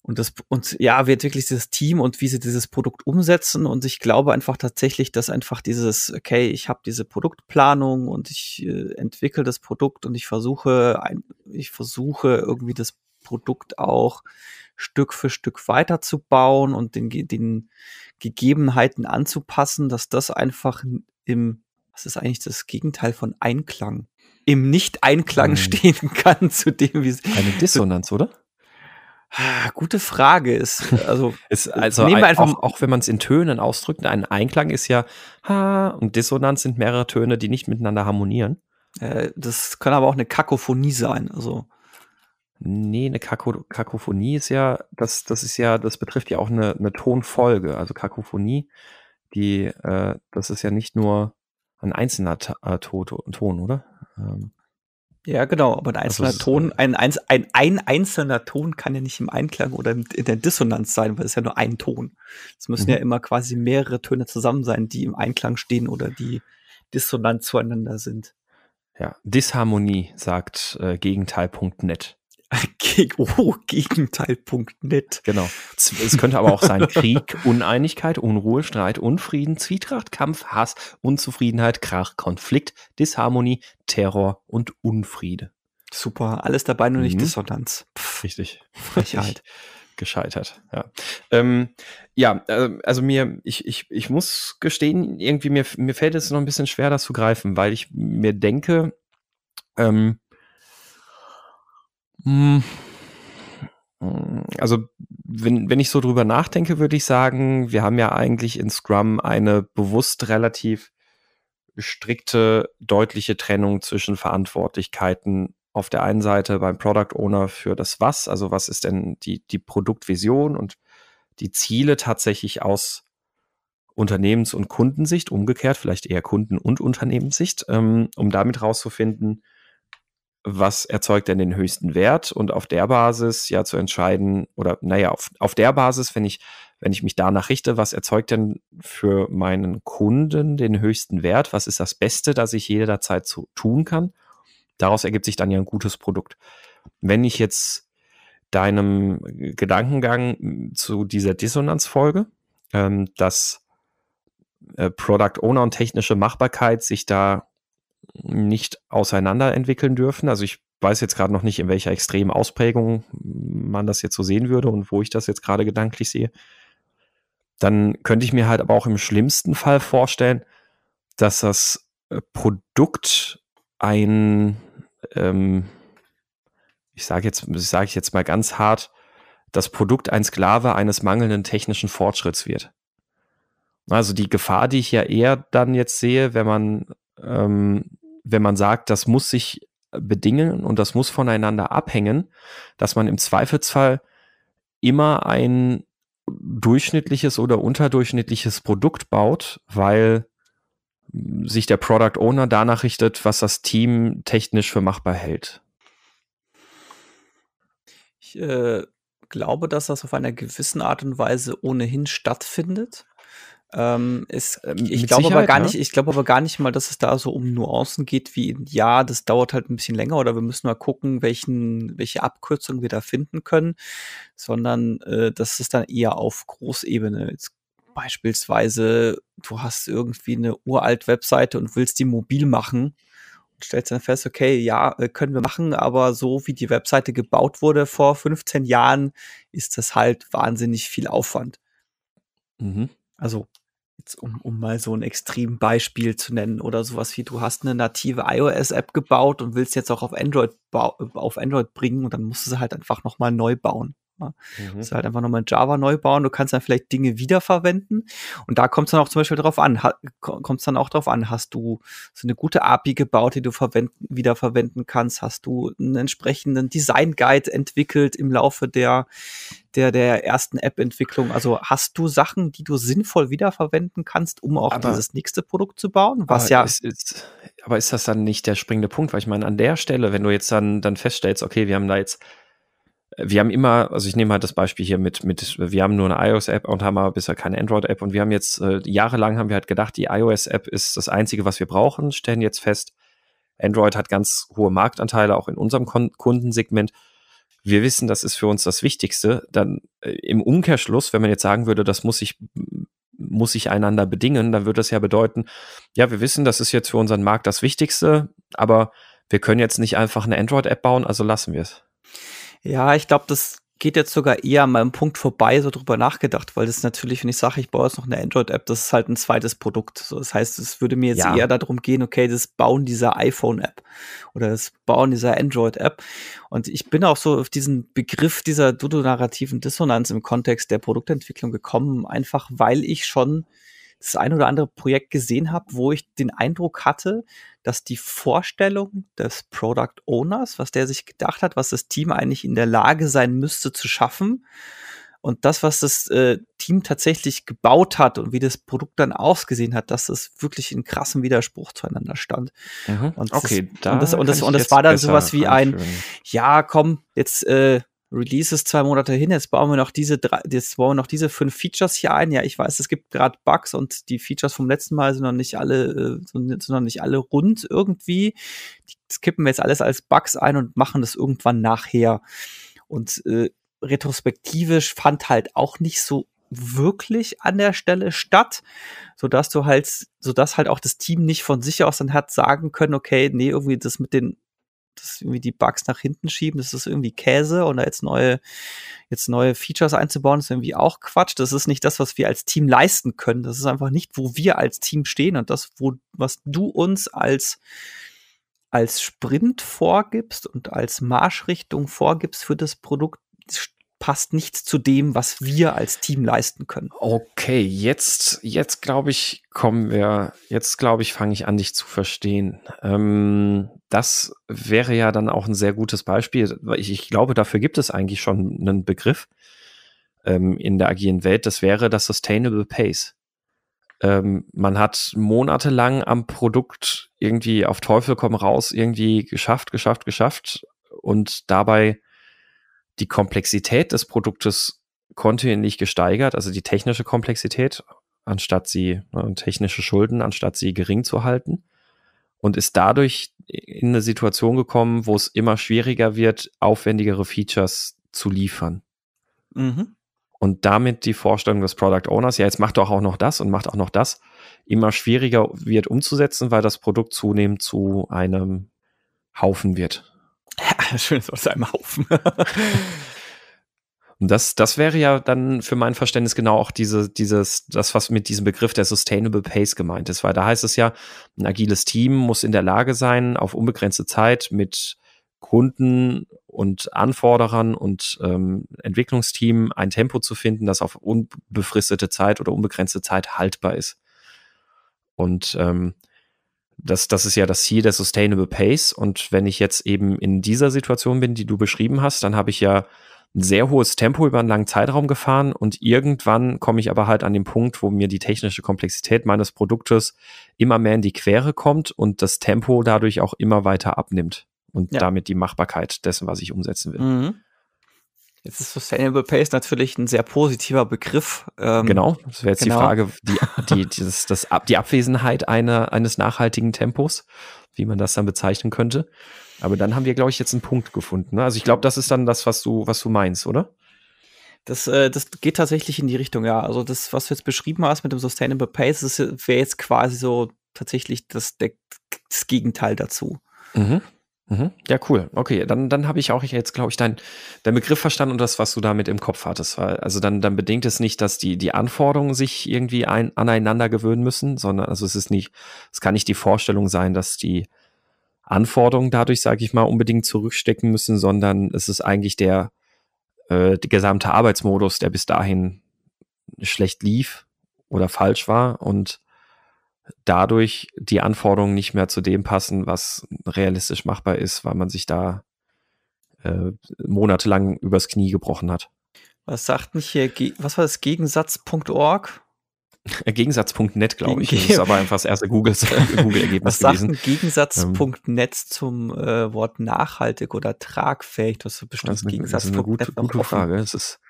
und das, und ja, wie entwickelt sich das Team und wie sie dieses Produkt umsetzen. Und ich glaube einfach tatsächlich, dass einfach dieses, okay, ich habe diese Produktplanung und ich äh, entwickle das Produkt und ich versuche, ein, ich versuche irgendwie das Produkt auch Stück für Stück weiterzubauen und den, den Gegebenheiten anzupassen, dass das einfach im, was ist eigentlich das Gegenteil von Einklang, im Nicht-Einklang hm. stehen [LAUGHS] kann zu dem, wie es. Eine Dissonanz, oder? Ah, gute Frage ist, also, [LAUGHS] ist also nehmen wir einfach auch, auch wenn man es in Tönen ausdrückt, ein Einklang ist ja ha und Dissonanz sind mehrere Töne, die nicht miteinander harmonieren. Äh, das kann aber auch eine Kakophonie sein, also Nee, eine Kako Kakophonie ist ja, das, das ist ja, das betrifft ja auch eine, eine Tonfolge. Also Kakophonie, die, äh, das ist ja nicht nur ein einzelner Ta äh, Ton, oder? Ähm, ja, genau, aber ein einzelner also Ton, ein, ein, ein, ein einzelner Ton kann ja nicht im Einklang oder in der Dissonanz sein, weil es ja nur ein Ton. Es müssen mhm. ja immer quasi mehrere Töne zusammen sein, die im Einklang stehen oder die dissonant zueinander sind. Ja, Disharmonie sagt äh, Gegenteil.net. Oh, Gegenteil.net. Genau. Es könnte aber auch sein Krieg, [LAUGHS] Uneinigkeit, Unruhe, Streit, Unfrieden, Zwietracht, Kampf, Hass, Unzufriedenheit, Krach, Konflikt, Disharmonie, Terror und Unfriede. Super, alles dabei, nur nicht mhm. Dissonanz. Pff, Richtig. Frechheit. Gescheitert, ja. Ähm, ja, äh, also mir, ich, ich, ich muss gestehen, irgendwie mir, mir fällt es noch ein bisschen schwer, das zu greifen, weil ich mir denke, ähm, hm. Also, wenn, wenn ich so drüber nachdenke, würde ich sagen, wir haben ja eigentlich in Scrum eine bewusst relativ strikte, deutliche Trennung zwischen Verantwortlichkeiten auf der einen Seite beim Product Owner für das Was, also was ist denn die, die Produktvision und die Ziele tatsächlich aus Unternehmens- und Kundensicht, umgekehrt, vielleicht eher Kunden- und Unternehmenssicht, ähm, um damit rauszufinden, was erzeugt denn den höchsten Wert? Und auf der Basis ja zu entscheiden oder naja, auf, auf der Basis, wenn ich, wenn ich mich danach richte, was erzeugt denn für meinen Kunden den höchsten Wert, was ist das Beste, das ich jederzeit zu, tun kann, daraus ergibt sich dann ja ein gutes Produkt. Wenn ich jetzt deinem Gedankengang zu dieser Dissonanz folge, ähm, dass äh, Product Owner und technische Machbarkeit sich da nicht auseinander entwickeln dürfen. Also ich weiß jetzt gerade noch nicht, in welcher extremen Ausprägung man das jetzt so sehen würde und wo ich das jetzt gerade gedanklich sehe. Dann könnte ich mir halt aber auch im schlimmsten Fall vorstellen, dass das äh, Produkt ein, ähm, ich sage jetzt, sage ich jetzt mal ganz hart, das Produkt ein Sklave eines mangelnden technischen Fortschritts wird. Also die Gefahr, die ich ja eher dann jetzt sehe, wenn man ähm, wenn man sagt, das muss sich bedingen und das muss voneinander abhängen, dass man im Zweifelsfall immer ein durchschnittliches oder unterdurchschnittliches Produkt baut, weil sich der Product Owner danach richtet, was das Team technisch für machbar hält. Ich äh, glaube, dass das auf einer gewissen Art und Weise ohnehin stattfindet Ähm, ist, ähm, ich glaube aber gar ja. nicht, ich glaube aber gar nicht mal, dass es da so um Nuancen geht, wie ja, das dauert halt ein bisschen länger oder wir müssen mal gucken, welchen, welche Abkürzung wir da finden können, sondern äh, das ist dann eher auf Großebene. Jetzt beispielsweise, du hast irgendwie eine uralt Webseite und willst die mobil machen und stellst dann fest, okay, ja, äh, können wir machen, aber so wie die Webseite gebaut wurde vor 15 Jahren, ist das halt wahnsinnig viel Aufwand. Mhm. Also jetzt um, um mal so ein extrem Beispiel zu nennen oder sowas wie du hast eine native iOS-App gebaut und willst jetzt auch auf Android auf Android bringen und dann musst du sie halt einfach nochmal neu bauen. Ne? Mhm. Das ist halt einfach nochmal in Java neu bauen. Du kannst dann vielleicht Dinge wiederverwenden. Und da kommt es dann auch zum Beispiel drauf an. Kommt es dann auch drauf an, hast du so eine gute API gebaut, die du verwenden, wiederverwenden kannst? Hast du einen entsprechenden Design Guide entwickelt im Laufe der, der, der ersten App-Entwicklung? Also hast du Sachen, die du sinnvoll wiederverwenden kannst, um auch aber, dieses nächste Produkt zu bauen? Was ja. Ist, ist, aber ist das dann nicht der springende Punkt? Weil ich meine, an der Stelle, wenn du jetzt dann, dann feststellst, okay, wir haben da jetzt wir haben immer, also ich nehme halt das Beispiel hier mit, mit wir haben nur eine iOS-App und haben aber bisher keine Android-App und wir haben jetzt, äh, jahrelang haben wir halt gedacht, die iOS-App ist das Einzige, was wir brauchen, stellen jetzt fest, Android hat ganz hohe Marktanteile, auch in unserem Kon Kundensegment. Wir wissen, das ist für uns das Wichtigste. Dann äh, im Umkehrschluss, wenn man jetzt sagen würde, das muss ich muss sich einander bedingen, dann würde das ja bedeuten, ja, wir wissen, das ist jetzt für unseren Markt das Wichtigste, aber wir können jetzt nicht einfach eine Android-App bauen, also lassen wir es. Ja, ich glaube, das geht jetzt sogar eher an meinem Punkt vorbei, so drüber nachgedacht, weil das natürlich, wenn ich sage, ich baue jetzt noch eine Android-App, das ist halt ein zweites Produkt. So, das heißt, es würde mir jetzt ja. eher darum gehen, okay, das Bauen dieser iPhone-App oder das Bauen dieser Android-App. Und ich bin auch so auf diesen Begriff dieser dudonarrativen Dissonanz im Kontext der Produktentwicklung gekommen, einfach weil ich schon das ein oder andere Projekt gesehen habe, wo ich den Eindruck hatte, dass die Vorstellung des Product Owners, was der sich gedacht hat, was das Team eigentlich in der Lage sein müsste zu schaffen, und das, was das äh, Team tatsächlich gebaut hat und wie das Produkt dann ausgesehen hat, dass das wirklich in krassem Widerspruch zueinander stand. Mhm. Und okay, das, da und das, und das, und das war dann sowas wie ein, ja, komm, jetzt äh, Release ist zwei Monate hin, jetzt bauen wir noch diese drei, jetzt bauen wir noch diese fünf Features hier ein. Ja, ich weiß, es gibt gerade Bugs und die Features vom letzten Mal sind noch nicht alle, äh, sind noch nicht alle rund irgendwie. Das kippen wir jetzt alles als Bugs ein und machen das irgendwann nachher. Und äh, retrospektivisch fand halt auch nicht so wirklich an der Stelle statt, so dass du halt, so dass halt auch das Team nicht von sich aus dann hat sagen können, okay, nee, irgendwie das mit den das irgendwie die Bugs nach hinten schieben, das ist irgendwie Käse und da jetzt neue, jetzt neue Features einzubauen, ist irgendwie auch Quatsch. Das ist nicht das, was wir als Team leisten können. Das ist einfach nicht, wo wir als Team stehen und das, wo, was du uns als, als Sprint vorgibst und als Marschrichtung vorgibst für das Produkt, passt nichts zu dem, was wir als Team leisten können. Okay, jetzt, jetzt glaube ich, kommen wir, jetzt glaube ich, fange ich an, dich zu verstehen. Ähm, das wäre ja dann auch ein sehr gutes Beispiel. Ich, ich glaube, dafür gibt es eigentlich schon einen Begriff ähm, in der agilen Welt. Das wäre das Sustainable Pace. Ähm, man hat monatelang am Produkt irgendwie auf Teufel komm raus irgendwie geschafft, geschafft, geschafft und dabei die Komplexität des Produktes kontinuierlich gesteigert, also die technische Komplexität, anstatt sie, ne, technische Schulden, anstatt sie gering zu halten. Und ist dadurch in eine Situation gekommen, wo es immer schwieriger wird, aufwendigere Features zu liefern. Mhm. Und damit die Vorstellung des Product Owners, ja, jetzt macht doch auch noch das und macht auch noch das, immer schwieriger wird umzusetzen, weil das Produkt zunehmend zu einem Haufen wird. [LAUGHS] Schönes Wort, einem Haufen. Und das, das wäre ja dann für mein Verständnis genau auch diese, dieses, das, was mit diesem Begriff der Sustainable Pace gemeint ist, weil da heißt es ja, ein agiles Team muss in der Lage sein, auf unbegrenzte Zeit mit Kunden und Anforderern und ähm, Entwicklungsteam ein Tempo zu finden, das auf unbefristete Zeit oder unbegrenzte Zeit haltbar ist. Und ähm, das, das ist ja das Ziel der Sustainable Pace. Und wenn ich jetzt eben in dieser Situation bin, die du beschrieben hast, dann habe ich ja ein sehr hohes Tempo über einen langen Zeitraum gefahren und irgendwann komme ich aber halt an den Punkt, wo mir die technische Komplexität meines Produktes immer mehr in die Quere kommt und das Tempo dadurch auch immer weiter abnimmt und ja. damit die Machbarkeit dessen, was ich umsetzen will. Mhm. Jetzt ist Sustainable Pace natürlich ein sehr positiver Begriff. Ähm, genau, das wäre jetzt genau. die Frage, die, die, dieses, das, die Abwesenheit einer, eines nachhaltigen Tempos, wie man das dann bezeichnen könnte. Aber dann haben wir, glaube ich, jetzt einen Punkt gefunden. Ne? Also ich glaube, das ist dann das, was du, was du meinst, oder? Das, äh, das geht tatsächlich in die Richtung, ja. Also das, was du jetzt beschrieben hast mit dem Sustainable Pace, das wäre jetzt quasi so tatsächlich das, das Gegenteil dazu. Mhm. Mhm. Ja, cool. Okay, dann, dann habe ich auch jetzt, glaube ich, deinen dein Begriff verstanden und das, was du damit im Kopf hattest. Also dann, dann bedingt es nicht, dass die, die Anforderungen sich irgendwie ein, aneinander gewöhnen müssen, sondern also es ist nicht, es kann nicht die Vorstellung sein, dass die Anforderungen dadurch, sage ich mal, unbedingt zurückstecken müssen, sondern es ist eigentlich der, äh, der gesamte Arbeitsmodus, der bis dahin schlecht lief oder falsch war und dadurch die Anforderungen nicht mehr zu dem passen, was realistisch machbar ist, weil man sich da äh, monatelang übers Knie gebrochen hat. Was sagt nicht hier, was war das, Gegensatz.org? Äh, Gegensatz.net, glaube ich. Das ist aber einfach das erste [LAUGHS] Google-Ergebnis Google Was sagt ein Gegensatz.net ähm, zum äh, Wort nachhaltig oder tragfähig? Das ist bestimmt Gegensatz.net. Das ist eine gute, gute Frage. Es ist,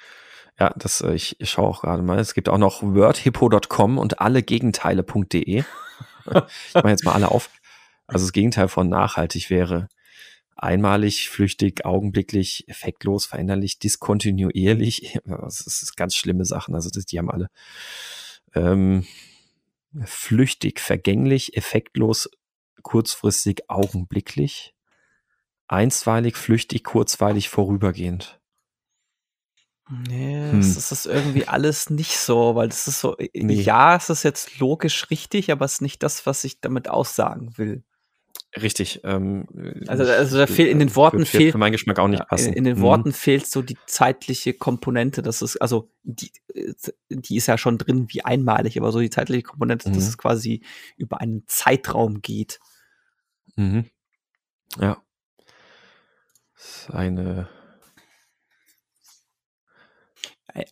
ja, das, äh, ich, ich schaue auch gerade mal. Es gibt auch noch wordhippo.com und allegegenteile.de. ich mache jetzt mal alle auf. Also das Gegenteil von nachhaltig wäre einmalig, flüchtig, augenblicklich, effektlos, veränderlich, diskontinuierlich. [LAUGHS] Das ist ganz schlimme Sachen. Also das, die haben alle ähm, flüchtig, vergänglich, effektlos, kurzfristig, augenblicklich, einstweilig, flüchtig, kurzweilig, vorübergehend. Nee, hm. das ist irgendwie alles nicht so, weil das ist so, nee. ja, es ist jetzt logisch richtig, aber es ist nicht das, was ich damit aussagen will. Richtig. Ähm, also, also da fehlt in den Worten fehlt für meinen Geschmack auch nicht passen. In, in den mhm. Worten fehlt so die zeitliche Komponente. Das ist also die, die ist ja schon drin wie einmalig, aber so die zeitliche Komponente, mhm. dass es quasi über einen Zeitraum geht. Mhm. Ja. Das ist eine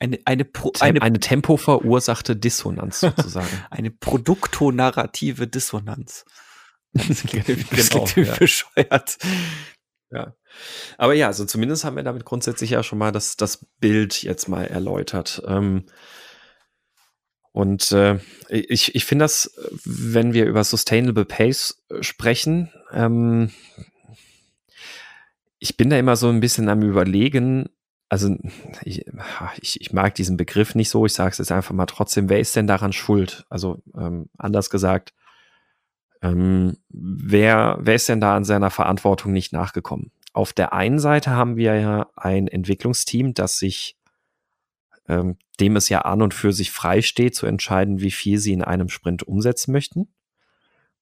eine, eine, Pro, eine, eine tempoverursachte Dissonanz sozusagen. [LAUGHS] eine produktonarrative Dissonanz. Das klingt, das genau, ja. [LAUGHS] bescheuert. Ja. Aber ja, also zumindest haben wir damit grundsätzlich ja schon mal das, das Bild jetzt mal erläutert. Ähm, und äh, ich, ich finde das, wenn wir über Sustainable Pace sprechen, ähm, ich bin da immer so ein bisschen am Überlegen, also ich, ich, ich mag diesen Begriff nicht so, ich sage es jetzt einfach mal trotzdem, wer ist denn daran schuld? Also ähm, anders gesagt, ähm, wer, wer ist denn da an seiner Verantwortung nicht nachgekommen? Auf der einen Seite haben wir ja ein Entwicklungsteam, das sich, ähm, dem es ja an und für sich frei steht, zu entscheiden, wie viel sie in einem Sprint umsetzen möchten.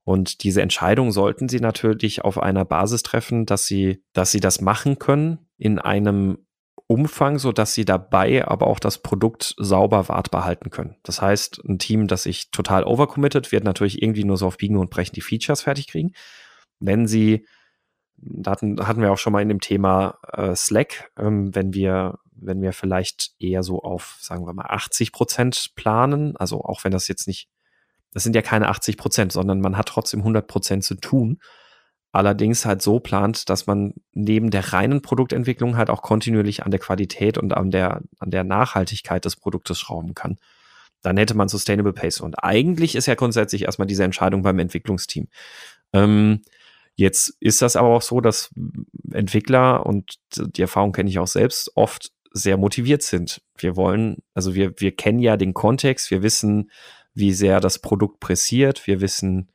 Und diese Entscheidung sollten sie natürlich auf einer Basis treffen, dass sie, dass sie das machen können in einem Umfang, so dass sie dabei aber auch das Produkt sauber wartbar halten können. Das heißt, ein Team, das sich total overcommitted, wird natürlich irgendwie nur so auf Biegen und Brechen die Features fertig kriegen. Wenn sie, da hatten, hatten wir auch schon mal in dem Thema äh, Slack, ähm, wenn wir, wenn wir vielleicht eher so auf, sagen wir mal, 80 Prozent planen, also auch wenn das jetzt nicht, das sind ja keine 80 Prozent, sondern man hat trotzdem 100 Prozent zu tun allerdings halt so plant, dass man neben der reinen Produktentwicklung halt auch kontinuierlich an der Qualität und an der, an der Nachhaltigkeit des Produktes schrauben kann. Dann hätte man Sustainable Pace. Und eigentlich ist ja grundsätzlich erstmal diese Entscheidung beim Entwicklungsteam. Ähm, jetzt ist das aber auch so, dass Entwickler, und die Erfahrung kenne ich auch selbst, oft sehr motiviert sind. Wir wollen, also wir, wir kennen ja den Kontext, wir wissen, wie sehr das Produkt pressiert, wir wissen,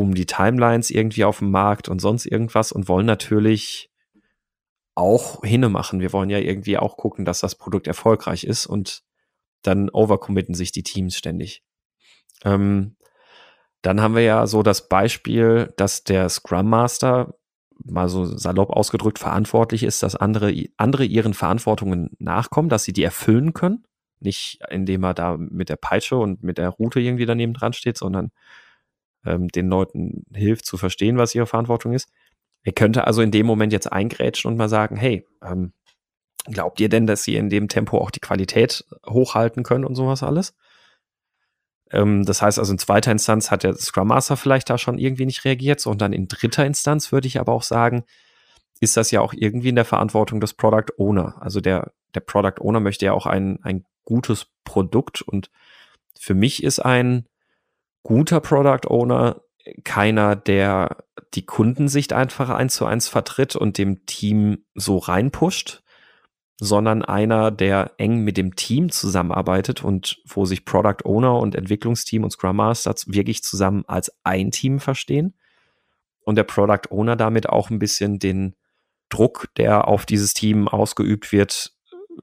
um die Timelines irgendwie auf dem Markt und sonst irgendwas und wollen natürlich auch hinne machen. Wir wollen ja irgendwie auch gucken, dass das Produkt erfolgreich ist und dann overcommitten sich die Teams ständig. Ähm, dann haben wir ja so das Beispiel, dass der Scrum Master mal so salopp ausgedrückt verantwortlich ist, dass andere, andere ihren Verantwortungen nachkommen, dass sie die erfüllen können. Nicht indem er da mit der Peitsche und mit der Route irgendwie daneben dran steht, sondern ähm, den Leuten hilft zu verstehen, was ihre Verantwortung ist. Er könnte also in dem Moment jetzt eingrätschen und mal sagen, hey, ähm, glaubt ihr denn, dass sie in dem Tempo auch die Qualität hochhalten können und sowas alles? Ähm, das heißt also in zweiter Instanz hat der Scrum Master vielleicht da schon irgendwie nicht reagiert, so, und dann in dritter Instanz würde ich aber auch sagen, ist das ja auch irgendwie in der Verantwortung des Product Owner. Also der, der Product Owner möchte ja auch ein, ein gutes Produkt und für mich ist ein guter Product Owner keiner, der die Kundensicht einfach eins zu eins vertritt und dem Team so reinpusht, sondern einer, der eng mit dem Team zusammenarbeitet und wo sich Product Owner und Entwicklungsteam und Scrum Master wirklich zusammen als ein Team verstehen und der Product Owner damit auch ein bisschen den Druck, der auf dieses Team ausgeübt wird,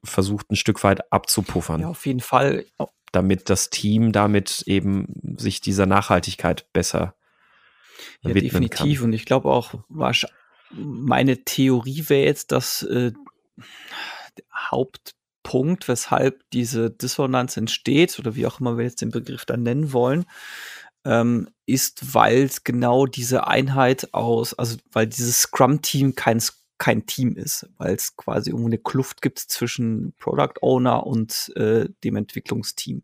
versucht ein Stück weit abzupuffern. Ja, auf jeden Fall. Damit das Team damit eben sich dieser Nachhaltigkeit besser ja, definitiv. Kann. Und ich glaube auch, meine Theorie wäre jetzt, dass äh, der Hauptpunkt, weshalb diese Dissonanz entsteht, oder wie auch immer wir jetzt den Begriff dann nennen wollen, ähm, ist, weil genau diese Einheit aus, also weil dieses Scrum-Team kein, kein Team ist, weil es quasi irgendwo eine Kluft gibt zwischen Product Owner und äh, dem Entwicklungsteam.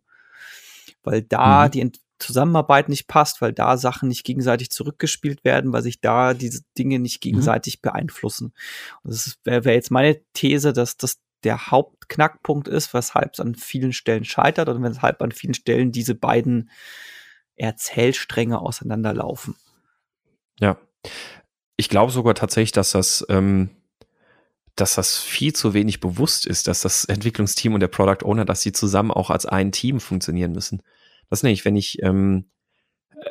Weil da mhm. die Ent Zusammenarbeit nicht passt, weil da Sachen nicht gegenseitig zurückgespielt werden, weil sich da diese Dinge nicht mhm. gegenseitig mhm. beeinflussen. Und das wäre wär jetzt meine These, dass das der Hauptknackpunkt ist, weshalb es an vielen Stellen scheitert und weshalb an vielen Stellen diese beiden Erzählstränge auseinanderlaufen. Ja. Ich glaube sogar tatsächlich, dass das, ähm, dass das viel zu wenig bewusst ist, dass das Entwicklungsteam und der Product Owner, dass sie zusammen auch als ein Team funktionieren müssen. Das nicht, wenn ich, ähm,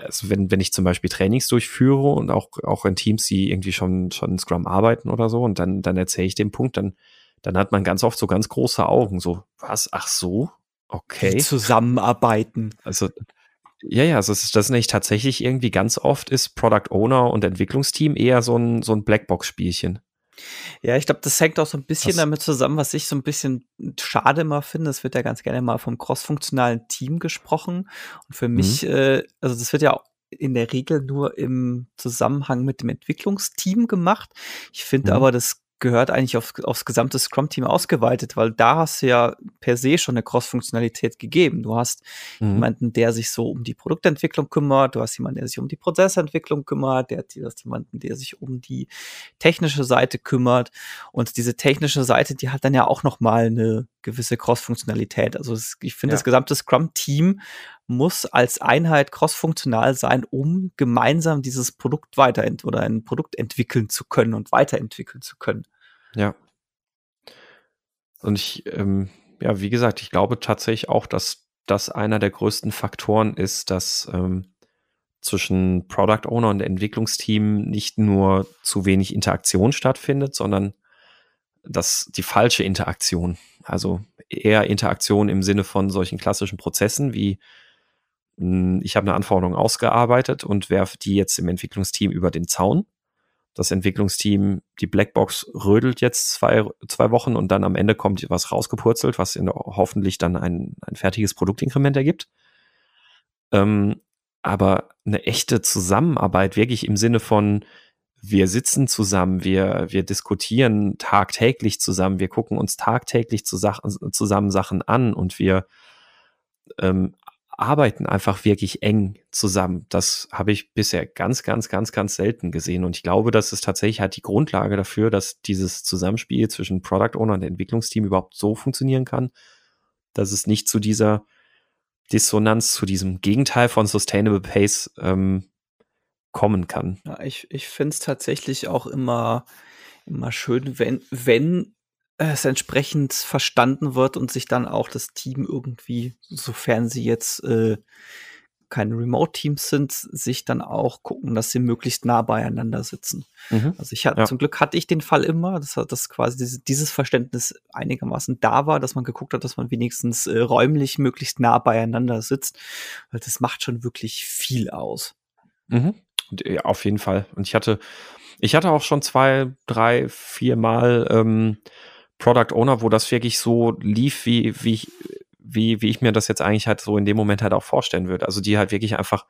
also wenn, wenn ich zum Beispiel Trainings durchführe und auch, auch in Teams, die irgendwie schon, schon in Scrum arbeiten oder so, und dann, dann erzähle ich den Punkt, dann, dann hat man ganz oft so ganz große Augen, so, was, ach so, okay. Zusammenarbeiten. Also, ja, ja, also das ist das nicht tatsächlich irgendwie ganz oft ist Product Owner und Entwicklungsteam eher so ein, so ein Blackbox-Spielchen. Ja, ich glaube, das hängt auch so ein bisschen das damit zusammen, was ich so ein bisschen schade immer finde. Es wird ja ganz gerne mal vom crossfunktionalen Team gesprochen. Und für mhm. mich, äh, also das wird ja in der Regel nur im Zusammenhang mit dem Entwicklungsteam gemacht. Ich finde mhm. aber, das gehört eigentlich auf, aufs gesamte Scrum-Team ausgeweitet, weil da hast du ja per se schon eine Cross-Funktionalität gegeben. Du hast mhm. jemanden, der sich so um die Produktentwicklung kümmert, du hast jemanden, der sich um die Prozessentwicklung kümmert, der, du hast jemanden, der sich um die technische Seite kümmert. Und diese technische Seite, die hat dann ja auch noch mal eine gewisse Cross-Funktionalität. Also es, ich finde, ja. das gesamte Scrum-Team muss als Einheit cross-funktional sein, um gemeinsam dieses Produkt weiterent oder ein Produkt entwickeln zu können und weiterentwickeln zu können. Ja. Und ich, ähm, ja, wie gesagt, ich glaube tatsächlich auch, dass das einer der größten Faktoren ist, dass ähm, zwischen Product Owner und Entwicklungsteam nicht nur zu wenig Interaktion stattfindet, sondern dass die falsche Interaktion, also eher Interaktion im Sinne von solchen klassischen Prozessen wie hm, ich habe eine Anforderung ausgearbeitet und werfe die jetzt im Entwicklungsteam über den Zaun das Entwicklungsteam, die Blackbox rödelt jetzt zwei, zwei Wochen und dann am Ende kommt was rausgepurzelt, was in, hoffentlich dann ein, ein fertiges Produktinkrement ergibt. Ähm, aber eine echte Zusammenarbeit, wirklich im Sinne von, wir sitzen zusammen, wir, wir diskutieren tagtäglich zusammen, wir gucken uns tagtäglich zu zusammen Sachen an und wir ähm, arbeiten einfach wirklich eng zusammen. Das habe ich bisher ganz, ganz, ganz, ganz selten gesehen. Und ich glaube, das ist tatsächlich halt die Grundlage dafür, dass dieses Zusammenspiel zwischen Product Owner und Entwicklungsteam überhaupt so funktionieren kann, dass es nicht zu dieser Dissonanz, zu diesem Gegenteil von Sustainable Pace ähm, kommen kann. Ja, ich ich finde es tatsächlich auch immer, immer schön, wenn, wenn es entsprechend verstanden wird und sich dann auch das Team irgendwie, sofern sie jetzt äh, keine Remote-Teams sind, sich dann auch gucken, dass sie möglichst nah beieinander sitzen. Mhm. Also ich hatte, ja. zum Glück hatte ich den Fall immer, dass, dass quasi diese, dieses Verständnis einigermaßen da war, dass man geguckt hat, dass man wenigstens äh, räumlich möglichst nah beieinander sitzt. Weil das macht schon wirklich viel aus. Mhm. Ja, auf jeden Fall. Und ich hatte, ich hatte auch schon zwei, drei, vier Mal ähm, Product Owner, wo das wirklich so lief, wie, wie, ich, wie, wie ich mir das jetzt eigentlich halt so in dem Moment halt auch vorstellen würde. Also die halt wirklich einfach,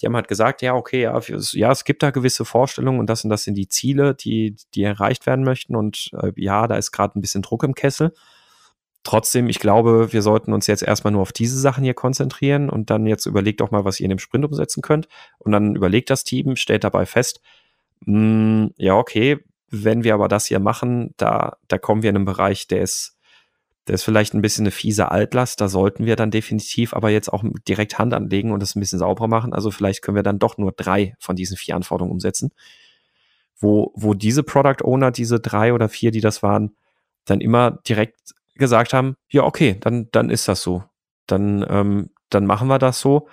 die haben halt gesagt, ja, okay, ja, ja, es gibt da gewisse Vorstellungen und das und das sind die Ziele, die, die erreicht werden möchten und äh, ja, da ist gerade ein bisschen Druck im Kessel. Trotzdem, ich glaube, wir sollten uns jetzt erstmal nur auf diese Sachen hier konzentrieren und dann jetzt überlegt doch mal, was ihr in dem Sprint umsetzen könnt. Und dann überlegt das Team, stellt dabei fest, mh, hm, ja, okay, wenn wir aber das hier machen, da, da kommen wir in einen Bereich, der ist Der ist vielleicht ein bisschen eine fiese Altlast, da sollten wir dann definitiv aber jetzt auch direkt Hand anlegen und das ein bisschen sauberer machen. Also vielleicht können wir dann doch nur drei von diesen vier Anforderungen umsetzen. Wo, wo diese Product Owner, diese drei oder vier, die das waren, dann immer direkt gesagt haben, ja, okay, dann, dann ist das so. Dann, ähm, dann machen wir das so.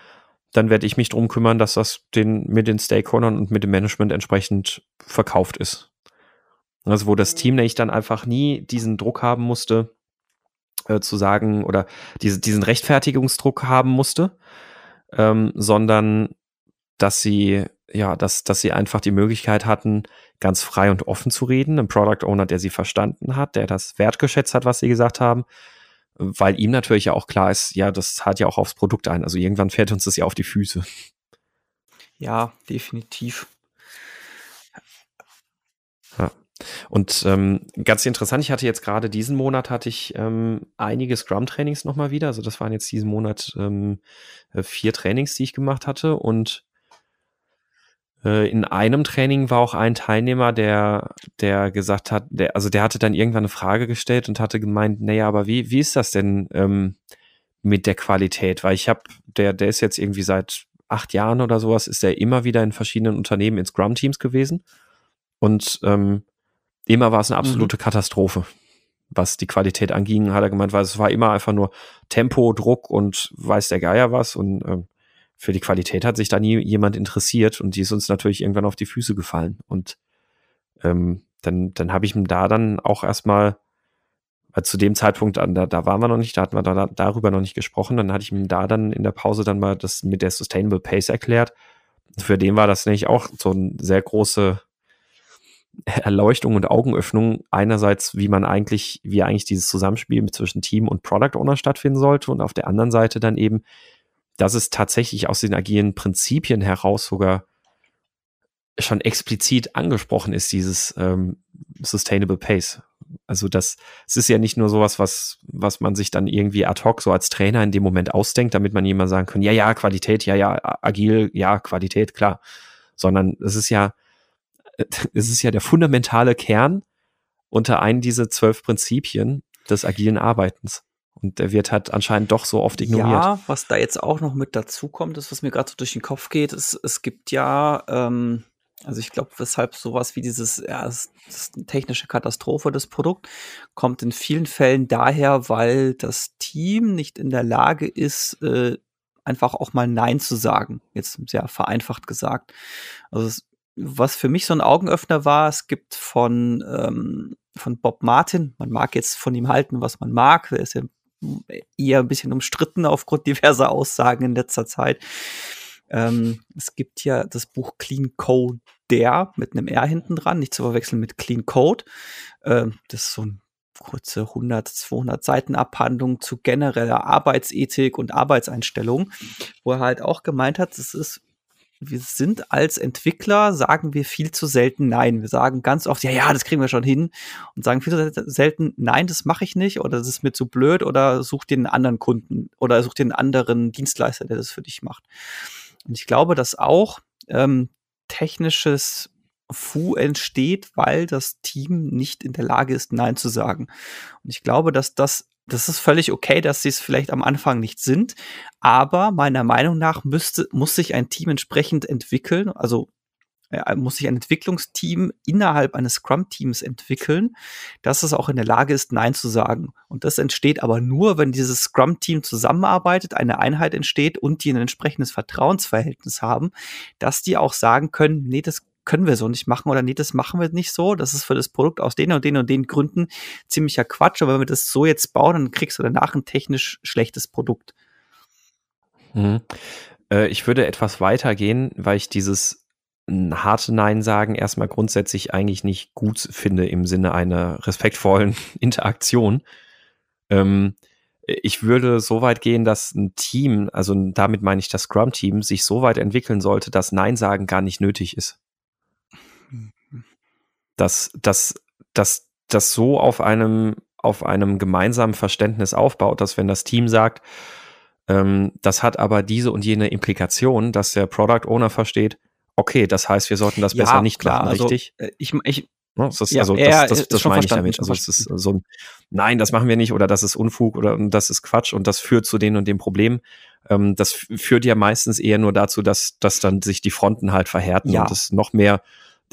Dann werde ich mich drum kümmern, dass das den, mit den Stakeholdern und mit dem Management entsprechend verkauft ist. Also wo das Team nämlich dann einfach nie diesen Druck haben musste, äh, zu sagen oder diese, diesen Rechtfertigungsdruck haben musste, ähm, sondern dass sie ja, dass, dass sie einfach die Möglichkeit hatten, ganz frei und offen zu reden. Ein Product Owner, der sie verstanden hat, der das wertgeschätzt hat, was sie gesagt haben, weil ihm natürlich ja auch klar ist, ja, das zahlt ja auch aufs Produkt ein. Also irgendwann fährt uns das ja auf die Füße. Ja, definitiv. Und ähm, ganz interessant, ich hatte jetzt gerade diesen Monat hatte ich ähm, einige Scrum-Trainings nochmal wieder. Also das waren jetzt diesen Monat ähm, äh, vier Trainings, die ich gemacht hatte. Und in einem Training war auch ein Teilnehmer, der, der gesagt hat, der, also der hatte dann irgendwann eine Frage gestellt und hatte gemeint, naja, aber wie, wie ist das denn ähm, mit der Qualität? Weil ich habe, der, der ist jetzt irgendwie seit acht Jahren oder sowas, ist er immer wieder in verschiedenen Unternehmen in Scrum-Teams gewesen. Und ähm, immer war es eine absolute mhm. Katastrophe, was die Qualität anging, hat er gemeint, weil es war immer einfach nur Tempo, Druck und weiß der Geier was und ähm, für die Qualität hat sich da nie jemand interessiert und die ist uns natürlich irgendwann auf die Füße gefallen. Und ähm, dann, dann habe ich ihm da dann auch erstmal, weil zu dem Zeitpunkt, da, da waren wir noch nicht, da hatten wir da, darüber noch nicht gesprochen, dann hatte ich ihm da dann in der Pause dann mal das mit der Sustainable Pace erklärt. Für den war das nämlich auch so ein sehr große Erleuchtung und Augenöffnung. Einerseits, wie man eigentlich, wie eigentlich dieses Zusammenspiel zwischen Team und Product Owner stattfinden sollte und auf der anderen Seite dann eben, dass es tatsächlich aus den agilen Prinzipien heraus sogar schon explizit angesprochen ist, dieses ähm, Sustainable Pace. Also das, es ist ja nicht nur sowas, was, was man sich dann irgendwie ad hoc so als Trainer in dem Moment ausdenkt, damit man jemand sagen kann, ja, ja, Qualität, ja, ja, agil, ja, Qualität, klar. Sondern es ist ja, [LAUGHS] es ist ja der fundamentale Kern unter einen dieser zwölf Prinzipien des agilen Arbeitens. Und der wird halt anscheinend doch so oft ignoriert. Ja, was da jetzt auch noch mit dazu kommt, ist, was mir gerade so durch den Kopf geht, ist, es gibt ja, ähm, also ich glaube, weshalb sowas wie dieses, ja, das ist eine technische Katastrophe, das Produkt, kommt in vielen Fällen daher, weil das Team nicht in der Lage ist, äh, einfach auch mal Nein zu sagen. Jetzt sehr vereinfacht gesagt. Also es, was für mich so ein Augenöffner war, es gibt von, ähm, von Bob Martin, man mag jetzt von ihm halten, was man mag, er ist ja eher ein bisschen umstritten aufgrund [LAUGHS] diverser Aussagen in letzter Zeit. Ähm, es gibt ja das Buch Clean Code der mit einem R hinten dran, nicht zu verwechseln mit Clean Code. Ähm, das ist so eine kurze 100, 200 Seiten Abhandlung zu genereller Arbeitsethik und Arbeitseinstellung, wo er halt auch gemeint hat, es ist wir sind als Entwickler, sagen wir viel zu selten Nein. Wir sagen ganz oft, ja, ja, das kriegen wir schon hin und sagen viel zu selten Nein, das mache ich nicht oder das ist mir zu blöd oder such einen anderen Kunden oder such einen anderen Dienstleister, der das für dich macht. Und ich glaube, dass auch ähm, technisches Fu entsteht, weil das Team nicht in der Lage ist, Nein zu sagen. Und ich glaube, dass das das ist völlig okay, dass sie es vielleicht am Anfang nicht sind, aber meiner Meinung nach müsste, muss sich ein Team entsprechend entwickeln, also muss sich ein Entwicklungsteam innerhalb eines Scrum-Teams entwickeln, dass es auch in der Lage ist, Nein zu sagen. Und das entsteht aber nur, wenn dieses Scrum-Team zusammenarbeitet, eine Einheit entsteht und die ein entsprechendes Vertrauensverhältnis haben, dass die auch sagen können, nee, das können wir so nicht machen oder nee, das machen wir nicht so. Das ist für das Produkt aus den und den und den Gründen ziemlicher Quatsch. Aber wenn wir das so jetzt bauen, dann kriegst du danach ein technisch schlechtes Produkt. Mhm. Äh, ich würde etwas weiter gehen, weil ich dieses harte Nein sagen erstmal grundsätzlich eigentlich nicht gut finde im Sinne einer respektvollen [LAUGHS] Interaktion. Ähm, ich würde so weit gehen, dass ein Team, also damit meine ich das Scrum-Team, sich so weit entwickeln sollte, dass Nein sagen gar nicht nötig ist dass, dass, dass das so auf einem, auf einem gemeinsamen Verständnis aufbaut, dass wenn das Team sagt, ähm, das hat aber diese und jene Implikation, dass der Product Owner versteht, okay, das heißt, wir sollten das ja, besser nicht klar, machen, also, richtig? Äh, ich, ich, Ne? Das ist, ja, also das, das, das meine ich damit. Also es ist so ein, nein, das machen wir nicht oder das ist Unfug oder das ist Quatsch und das führt zu den und dem Problem. Ähm, das führt ja meistens eher nur dazu, dass, dass dann sich die Fronten halt verhärten ja. und es noch mehr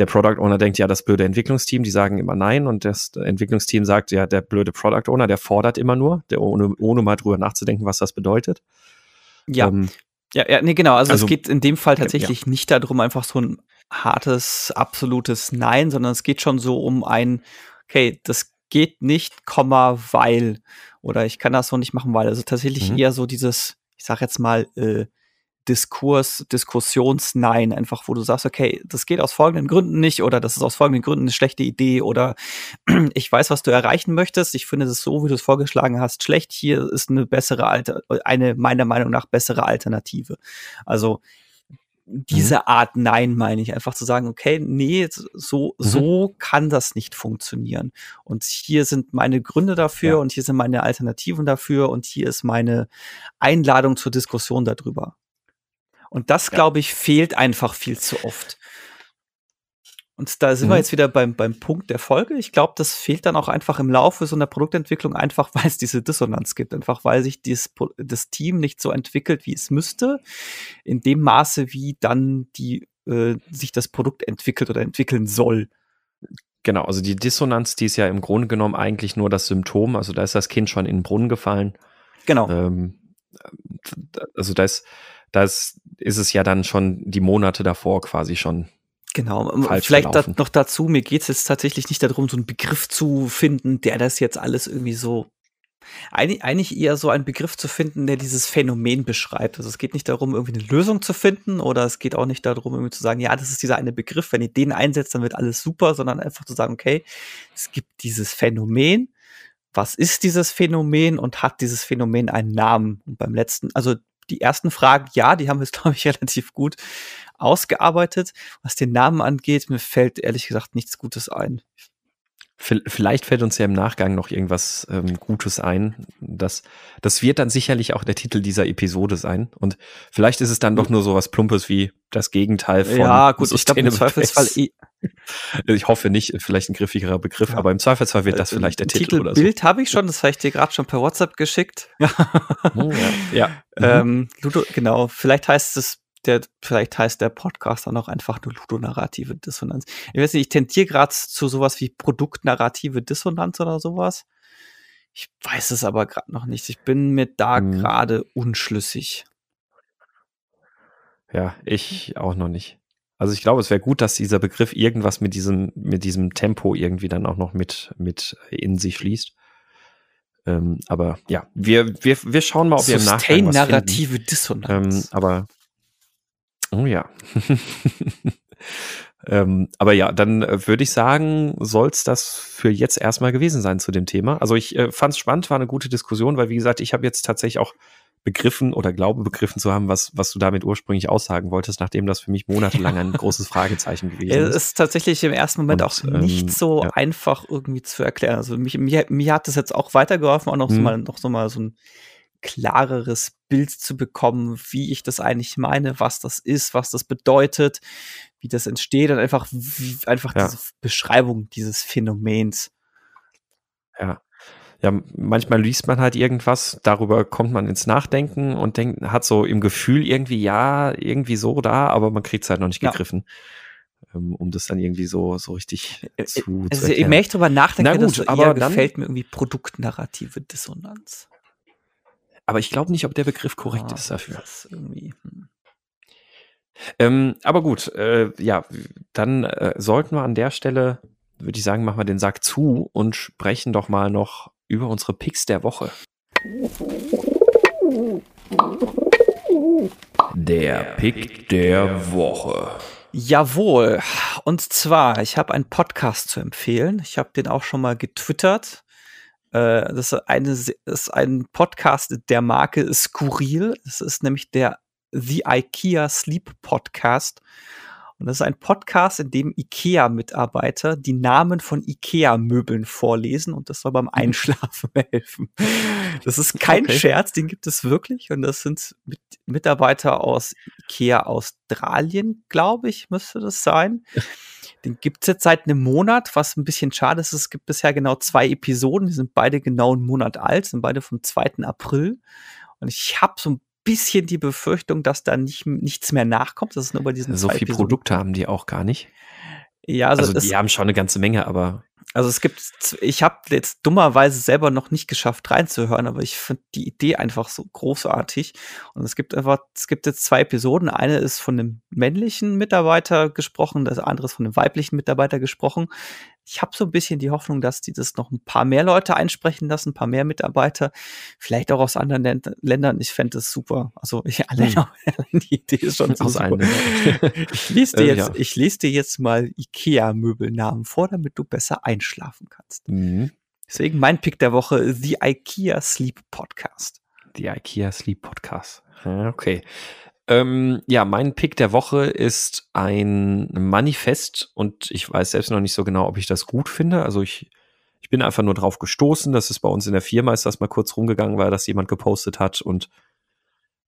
der Product Owner denkt, ja, das blöde Entwicklungsteam, die sagen immer nein und das Entwicklungsteam sagt, ja, der blöde Product Owner, der fordert immer nur, der ohne, ohne mal drüber nachzudenken, was das bedeutet. Ja. Ähm, ja, ja, nee, genau. Also, also, es geht in dem Fall tatsächlich ja. nicht darum, einfach so ein hartes, absolutes Nein, sondern es geht schon so um ein, okay, das geht nicht, Komma, weil. Oder ich kann das so nicht machen, weil. Also tatsächlich mhm. eher so dieses, ich sag jetzt mal, äh, Diskurs, Diskussionsnein, einfach wo du sagst, okay, das geht aus folgenden Gründen nicht oder das ist aus folgenden Gründen eine schlechte Idee oder [CLEARS THROAT] ich weiß, was du erreichen möchtest. Ich finde es so, wie du es vorgeschlagen hast, schlecht. Hier ist eine bessere Alter, eine meiner Meinung nach bessere Alternative. Also diese mhm. Art Nein meine ich. Einfach zu sagen, okay, nee, so, mhm. so kann das nicht funktionieren. Und hier sind meine Gründe dafür ja. und hier sind meine Alternativen dafür und hier ist meine Einladung zur Diskussion darüber. Und das, ja. glaube ich, fehlt einfach viel zu oft. Und da sind mhm. wir jetzt wieder beim, beim Punkt der Folge. Ich glaube, das fehlt dann auch einfach im Laufe so einer Produktentwicklung, einfach [LAUGHS] weil es diese Dissonanz gibt, einfach weil sich dieses, das Team nicht so entwickelt, wie es müsste, in dem Maße, wie dann die, äh, sich das Produkt entwickelt oder entwickeln soll. Genau, also die Dissonanz, die ist ja im Grunde genommen eigentlich nur das Symptom. Also da ist das Kind schon in den Brunnen gefallen. Genau. Ähm, also da ist, da ist, ist es ja dann schon die Monate davor quasi schon Genau, vielleicht da, noch dazu, mir geht es jetzt tatsächlich nicht darum, so einen Begriff zu finden, der das jetzt alles irgendwie so. Eigentlich, eigentlich eher so einen Begriff zu finden, der dieses Phänomen beschreibt. Also es geht nicht darum, irgendwie eine Lösung zu finden oder es geht auch nicht darum, irgendwie zu sagen, ja, das ist dieser eine Begriff, wenn ihr den einsetzt, dann wird alles super, sondern einfach zu sagen, okay, es gibt dieses Phänomen. Was ist dieses Phänomen und hat dieses Phänomen einen Namen? Und beim letzten, also die ersten Fragen, ja, die haben wir, [LAUGHS] glaube ich, relativ gut ausgearbeitet. Was den Namen angeht, mir fällt ehrlich gesagt nichts Gutes ein. Vielleicht fällt uns ja im Nachgang noch irgendwas ähm, Gutes ein. Das, das wird dann sicherlich auch der Titel dieser Episode sein. Und vielleicht ist es dann doch nur so was Plumpes wie das Gegenteil von. Ja, gut, ich glaube im Zweifelsfall. Eh [LAUGHS] ich hoffe nicht, vielleicht ein griffigerer Begriff, ja. aber im Zweifelsfall wird das äh, vielleicht der Titel, Titel oder so. Bild habe ich schon, das habe ich dir gerade schon per WhatsApp geschickt. [LAUGHS] oh, ja. ja. Ähm, Ludo, genau, vielleicht heißt es der, vielleicht heißt der Podcast dann auch einfach nur ludonarrative Dissonanz. Ich weiß nicht, ich tendiere gerade zu sowas wie produktnarrative Dissonanz oder sowas. Ich weiß es aber gerade noch nicht. Ich bin mir da hm. gerade unschlüssig. Ja, ich auch noch nicht. Also ich glaube, es wäre gut, dass dieser Begriff irgendwas mit diesem, mit diesem Tempo irgendwie dann auch noch mit, mit in sich schließt. Ähm, aber ja, wir, wir, wir schauen mal, ob wir im Nachhinein was narrative Dissonanz. Ähm, aber Oh ja. [LAUGHS] ähm, aber ja, dann äh, würde ich sagen, soll es das für jetzt erstmal gewesen sein zu dem Thema. Also ich äh, fand es spannend, war eine gute Diskussion, weil wie gesagt, ich habe jetzt tatsächlich auch begriffen oder glaube begriffen zu haben, was, was du damit ursprünglich aussagen wolltest, nachdem das für mich monatelang ein [LAUGHS] großes Fragezeichen gewesen ist. Es ist tatsächlich im ersten Moment Und, auch nicht ähm, so ja. einfach irgendwie zu erklären. Also mich, mir, mir hat das jetzt auch weitergeholfen, auch noch, hm. so, mal, noch so mal so ein klareres Bild zu bekommen, wie ich das eigentlich meine, was das ist, was das bedeutet, wie das entsteht und einfach, wie, einfach ja. diese Beschreibung dieses Phänomens. Ja. Ja, manchmal liest man halt irgendwas, darüber kommt man ins Nachdenken und denkt, hat so im Gefühl irgendwie, ja, irgendwie so da, aber man kriegt es halt noch nicht gegriffen. Ja. Ähm, um das dann irgendwie so, so richtig äh, zu, also, zu Je mehr ich drüber nachdenke, Na gut, aber gefällt mir irgendwie produktnarrative Dissonanz. Aber ich glaube nicht, ob der Begriff korrekt ah, ist dafür. Ist hm. ähm, aber gut, äh, ja, dann äh, sollten wir an der Stelle, würde ich sagen, machen wir den Sack zu und sprechen doch mal noch über unsere Picks der Woche. Der Pick der Woche. Jawohl. Und zwar, ich habe einen Podcast zu empfehlen. Ich habe den auch schon mal getwittert. Äh, das, ist eine, ist ein Podcast der Marke Skurril. Das ist nämlich der The IKEA Sleep Podcast. Und das ist ein Podcast, in dem IKEA-Mitarbeiter die Namen von IKEA-Möbeln vorlesen und das soll beim mhm. Einschlafen [LAUGHS] helfen. Das ist [LAUGHS] kein okay. Scherz, den gibt es wirklich. Und das sind Mitarbeiter aus IKEA Australien, glaube ich, müsste das sein. [LAUGHS] Den gibt es jetzt seit einem Monat, was ein bisschen schade ist. Es gibt bisher genau zwei Episoden, die sind beide genau einen Monat alt, sind beide vom 2. April. Und ich habe so ein bisschen die Befürchtung, dass da nicht, nichts mehr nachkommt. Das ist nur bei diesen So viele Produkte haben die auch gar nicht. Ja, also, also die haben schon eine ganze Menge, aber also es gibt, ich habe jetzt dummerweise selber noch nicht geschafft reinzuhören, aber ich finde die Idee einfach so großartig. Und es gibt einfach, es gibt jetzt zwei Episoden. Eine ist von einem männlichen Mitarbeiter gesprochen, das andere ist von einem weiblichen Mitarbeiter gesprochen ich habe so ein bisschen die Hoffnung, dass die das noch ein paar mehr Leute einsprechen lassen, ein paar mehr Mitarbeiter, vielleicht auch aus anderen Ländern. Ich fände das super. Also ich [LAUGHS] allein hm. die Idee ist schon so aus super. ich lese dir äh, jetzt, ja. ich lese dir jetzt mal IKEA-Möbelnamen vor, damit du besser einschlafen kannst. Mhm. Deswegen mein Pick der Woche: The IKEA Sleep Podcast. The IKEA Sleep Podcast. Okay. Ähm, ja, mein Pick der Woche ist ein Manifest und ich weiß selbst noch nicht so genau, ob ich das gut finde. Also ich, ich bin einfach nur drauf gestoßen, dass es bei uns in der Firma ist, dass mal kurz rumgegangen war, dass jemand gepostet hat und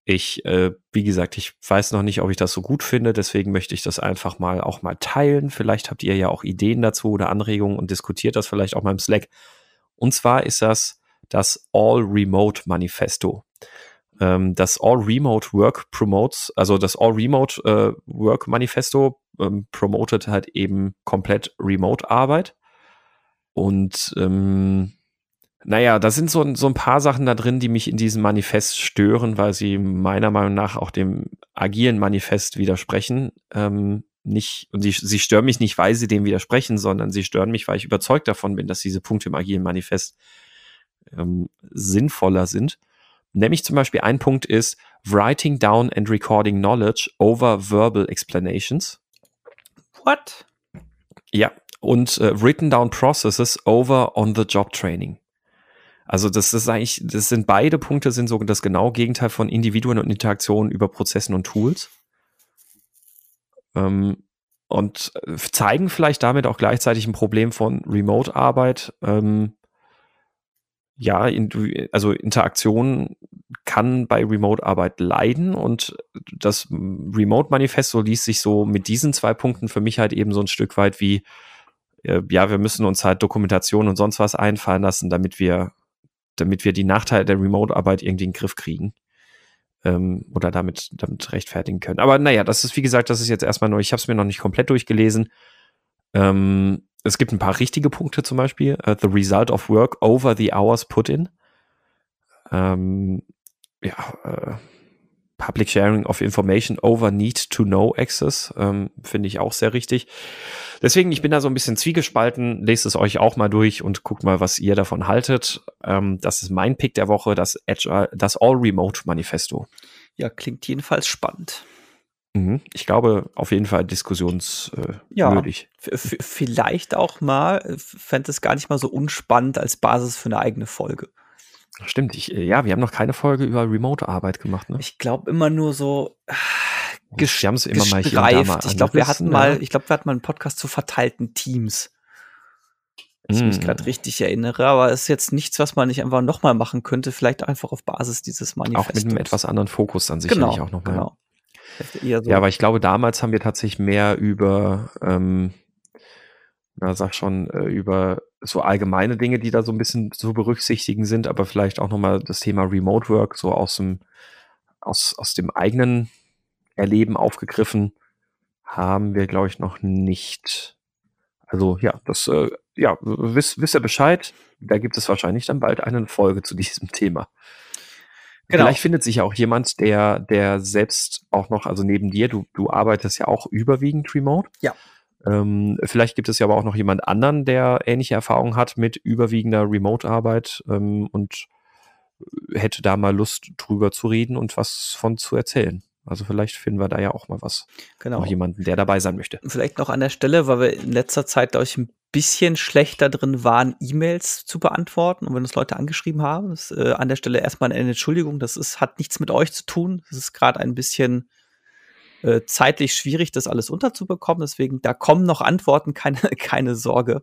ich, äh, wie gesagt, ich weiß noch nicht, ob ich das so gut finde, deswegen möchte ich das einfach mal auch mal teilen. Vielleicht habt ihr ja auch Ideen dazu oder Anregungen und diskutiert das vielleicht auch mal im Slack. Und zwar ist das das All Remote Manifesto ähm, das All Remote Work Promotes, also das All Remote äh, Work Manifesto ähm, promotet halt eben komplett Remote Arbeit. Und ähm, naja, da sind so, so ein paar Sachen da drin, die mich in diesem Manifest stören, weil sie meiner Meinung nach auch dem agilen Manifest widersprechen. Ähm, nicht, und sie, sie stören mich nicht, weil sie dem widersprechen, sondern sie stören mich, weil ich überzeugt davon bin, dass diese Punkte im agilen Manifest ähm, sinnvoller sind. Nämlich zum Beispiel ein Punkt ist Writing down and recording knowledge over verbal explanations. What? Ja, und äh, written down processes over on the job training. Also das ist eigentlich, das sind beide Punkte, sind so das genaue Gegenteil von Individuen und Interaktionen über Prozessen und Tools. Ähm, und äh, zeigen vielleicht damit auch gleichzeitig ein Problem von Remote-Arbeit, ähm, ja, also Interaktion kann bei Remote-Arbeit leiden und das Remote-Manifesto liest sich so mit diesen zwei Punkten für mich halt eben so ein Stück weit wie, äh, ja, wir müssen uns halt Dokumentation und sonst was einfallen lassen, damit wir, damit wir die Nachteile der Remote-Arbeit irgendwie in den Griff kriegen. Ähm, oder damit, damit rechtfertigen können. Aber naja, das ist, wie gesagt, das ist jetzt erstmal neu. Ich habe es mir noch nicht komplett durchgelesen. Ähm, es gibt ein paar richtige Punkte zum Beispiel. Uh, the result of work over the hours put in. Ähm, ja, äh, Public Sharing of Information over Need to Know Access, ähm, finde ich auch sehr richtig. Deswegen, ich bin da so ein bisschen zwiegespalten. Lest es euch auch mal durch und guckt mal, was ihr davon haltet. Ähm, das ist mein Pick der Woche, das Agile, das All Remote Manifesto. Ja, klingt jedenfalls spannend. Mhm. Ich glaube, auf jeden Fall diskussionswürdig. Äh, ja, vielleicht auch mal, äh, fände es gar nicht mal so unspannend als Basis für eine eigene Folge. Stimmt, ich, äh, ja, wir haben noch keine Folge über Remote-Arbeit gemacht, ne? Ich glaube immer nur so ges wir haben es immer mal hier da mal Ich glaube, wir hatten mal, ich glaube, wir hatten mal einen Podcast zu verteilten Teams. Wenn ich mich mm. gerade richtig erinnere, aber es ist jetzt nichts, was man nicht einfach nochmal machen könnte, vielleicht einfach auf Basis dieses Manifestos. Auch mit einem etwas anderen Fokus dann sicherlich genau, auch nochmal. Genau. So ja, aber ich glaube, damals haben wir tatsächlich mehr über, ähm, na, sag schon, äh, über so allgemeine Dinge, die da so ein bisschen zu berücksichtigen sind, aber vielleicht auch nochmal das Thema Remote Work so aus dem, aus, aus dem eigenen Erleben aufgegriffen, haben wir, glaube ich, noch nicht. Also ja, das, äh, ja, wisst, wisst ihr Bescheid? Da gibt es wahrscheinlich dann bald eine Folge zu diesem [LAUGHS] Thema. Genau. Vielleicht findet sich ja auch jemand, der, der selbst auch noch, also neben dir, du, du arbeitest ja auch überwiegend remote. Ja. Ähm, vielleicht gibt es ja aber auch noch jemand anderen, der ähnliche Erfahrungen hat mit überwiegender Remote-Arbeit ähm, und hätte da mal Lust drüber zu reden und was von zu erzählen. Also vielleicht finden wir da ja auch mal was. Genau. Noch jemanden, der dabei sein möchte. Vielleicht noch an der Stelle, weil wir in letzter Zeit, glaube ich, ein bisschen schlechter drin waren, E-Mails zu beantworten. Und wenn uns Leute angeschrieben haben, ist äh, an der Stelle erstmal eine Entschuldigung. Das ist, hat nichts mit euch zu tun. Das ist gerade ein bisschen äh, zeitlich schwierig, das alles unterzubekommen. Deswegen, da kommen noch Antworten, [LAUGHS] keine, keine Sorge.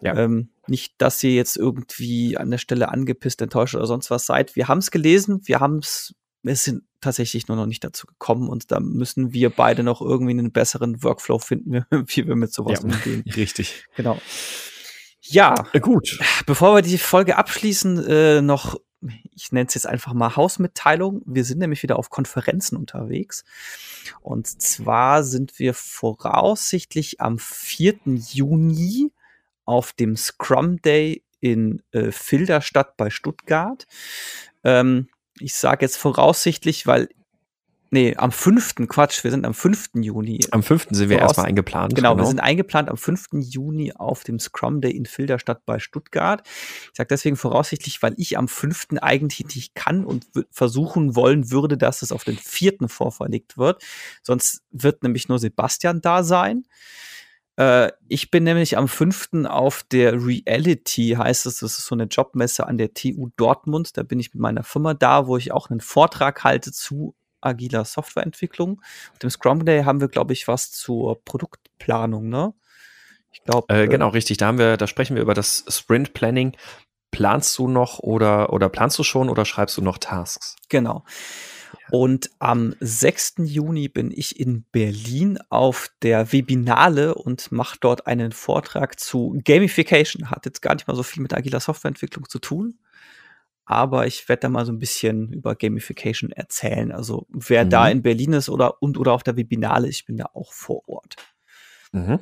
Ja. Ähm, nicht, dass ihr jetzt irgendwie an der Stelle angepisst, enttäuscht oder sonst was seid. Wir haben es gelesen, wir haben es, wir sind tatsächlich nur noch nicht dazu gekommen und da müssen wir beide noch irgendwie einen besseren Workflow finden, [LAUGHS] wie wir mit sowas ja, umgehen. [LAUGHS] Richtig. Genau. Ja, äh, gut. Bevor wir die Folge abschließen, äh, noch, ich nenne es jetzt einfach mal Hausmitteilung. Wir sind nämlich wieder auf Konferenzen unterwegs. Und zwar sind wir voraussichtlich am 4. Juni auf dem Scrum Day in äh, Filderstadt bei Stuttgart. Ähm, ich sage jetzt voraussichtlich, weil Nee, am 5. Quatsch, wir sind am 5. Juni. Am 5. sind wir erstmal eingeplant. Genau, genau, wir sind eingeplant am 5. Juni auf dem Scrum Day in Filderstadt bei Stuttgart. Ich sage deswegen voraussichtlich, weil ich am 5. eigentlich nicht kann und versuchen wollen würde, dass es auf den 4. vorverlegt wird. Sonst wird nämlich nur Sebastian da sein. Äh, ich bin nämlich am 5. auf der Reality, heißt es, das ist so eine Jobmesse an der TU Dortmund. Da bin ich mit meiner Firma da, wo ich auch einen Vortrag halte zu agiler Softwareentwicklung. Auf dem Scrum Day haben wir, glaube ich, was zur Produktplanung, ne? Ich glaube. Äh, genau, äh, richtig. Da haben wir, da sprechen wir über das Sprint Planning. Planst du noch oder, oder planst du schon oder schreibst du noch Tasks? Genau. Und am 6. Juni bin ich in Berlin auf der Webinale und mache dort einen Vortrag zu Gamification. Hat jetzt gar nicht mal so viel mit agiler Softwareentwicklung zu tun, aber ich werde da mal so ein bisschen über Gamification erzählen. Also wer mhm. da in Berlin ist oder und oder auf der Webinale, ich bin da auch vor Ort. Mhm.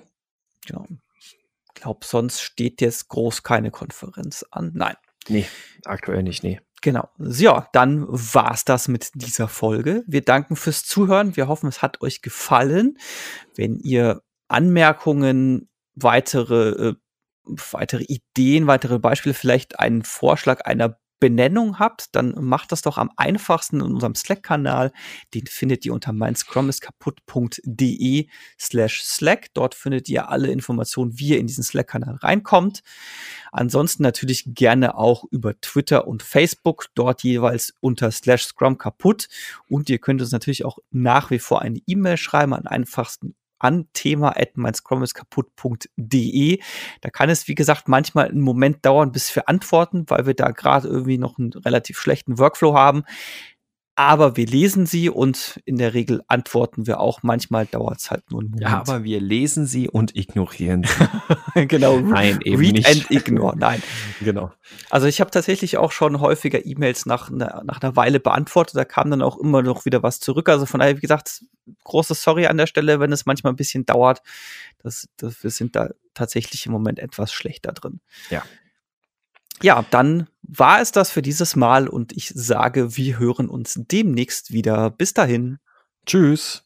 Genau. Ich glaube, sonst steht jetzt groß keine Konferenz an. Nein. Nee, aktuell nicht, nee. Genau. Ja, dann war's das mit dieser Folge. Wir danken fürs Zuhören. Wir hoffen, es hat euch gefallen. Wenn ihr Anmerkungen, weitere, äh, weitere Ideen, weitere Beispiele, vielleicht einen Vorschlag einer Benennung habt, dann macht das doch am einfachsten in unserem Slack-Kanal. Den findet ihr unter meinscrumiskaputt.de slash Slack. Dort findet ihr alle Informationen, wie ihr in diesen Slack-Kanal reinkommt. Ansonsten natürlich gerne auch über Twitter und Facebook, dort jeweils unter slash Scrum kaputt. Und ihr könnt uns natürlich auch nach wie vor eine E-Mail schreiben an einfachsten an thema kaputt.de. Da kann es, wie gesagt, manchmal einen Moment dauern, bis wir antworten, weil wir da gerade irgendwie noch einen relativ schlechten Workflow haben aber wir lesen sie und in der Regel antworten wir auch. Manchmal dauert es halt nur einen Moment. Ja, aber wir lesen sie und ignorieren sie. [LAUGHS] genau. Nein, eben Read nicht. and ignore. Nein. [LAUGHS] genau. Also ich habe tatsächlich auch schon häufiger E-Mails nach, ne, nach einer Weile beantwortet. Da kam dann auch immer noch wieder was zurück. Also von daher, wie gesagt, großes Sorry an der Stelle, wenn es manchmal ein bisschen dauert. Das, das, wir sind da tatsächlich im Moment etwas schlechter drin. Ja. Ja, dann war es das für dieses Mal und ich sage, wir hören uns demnächst wieder. Bis dahin. Tschüss.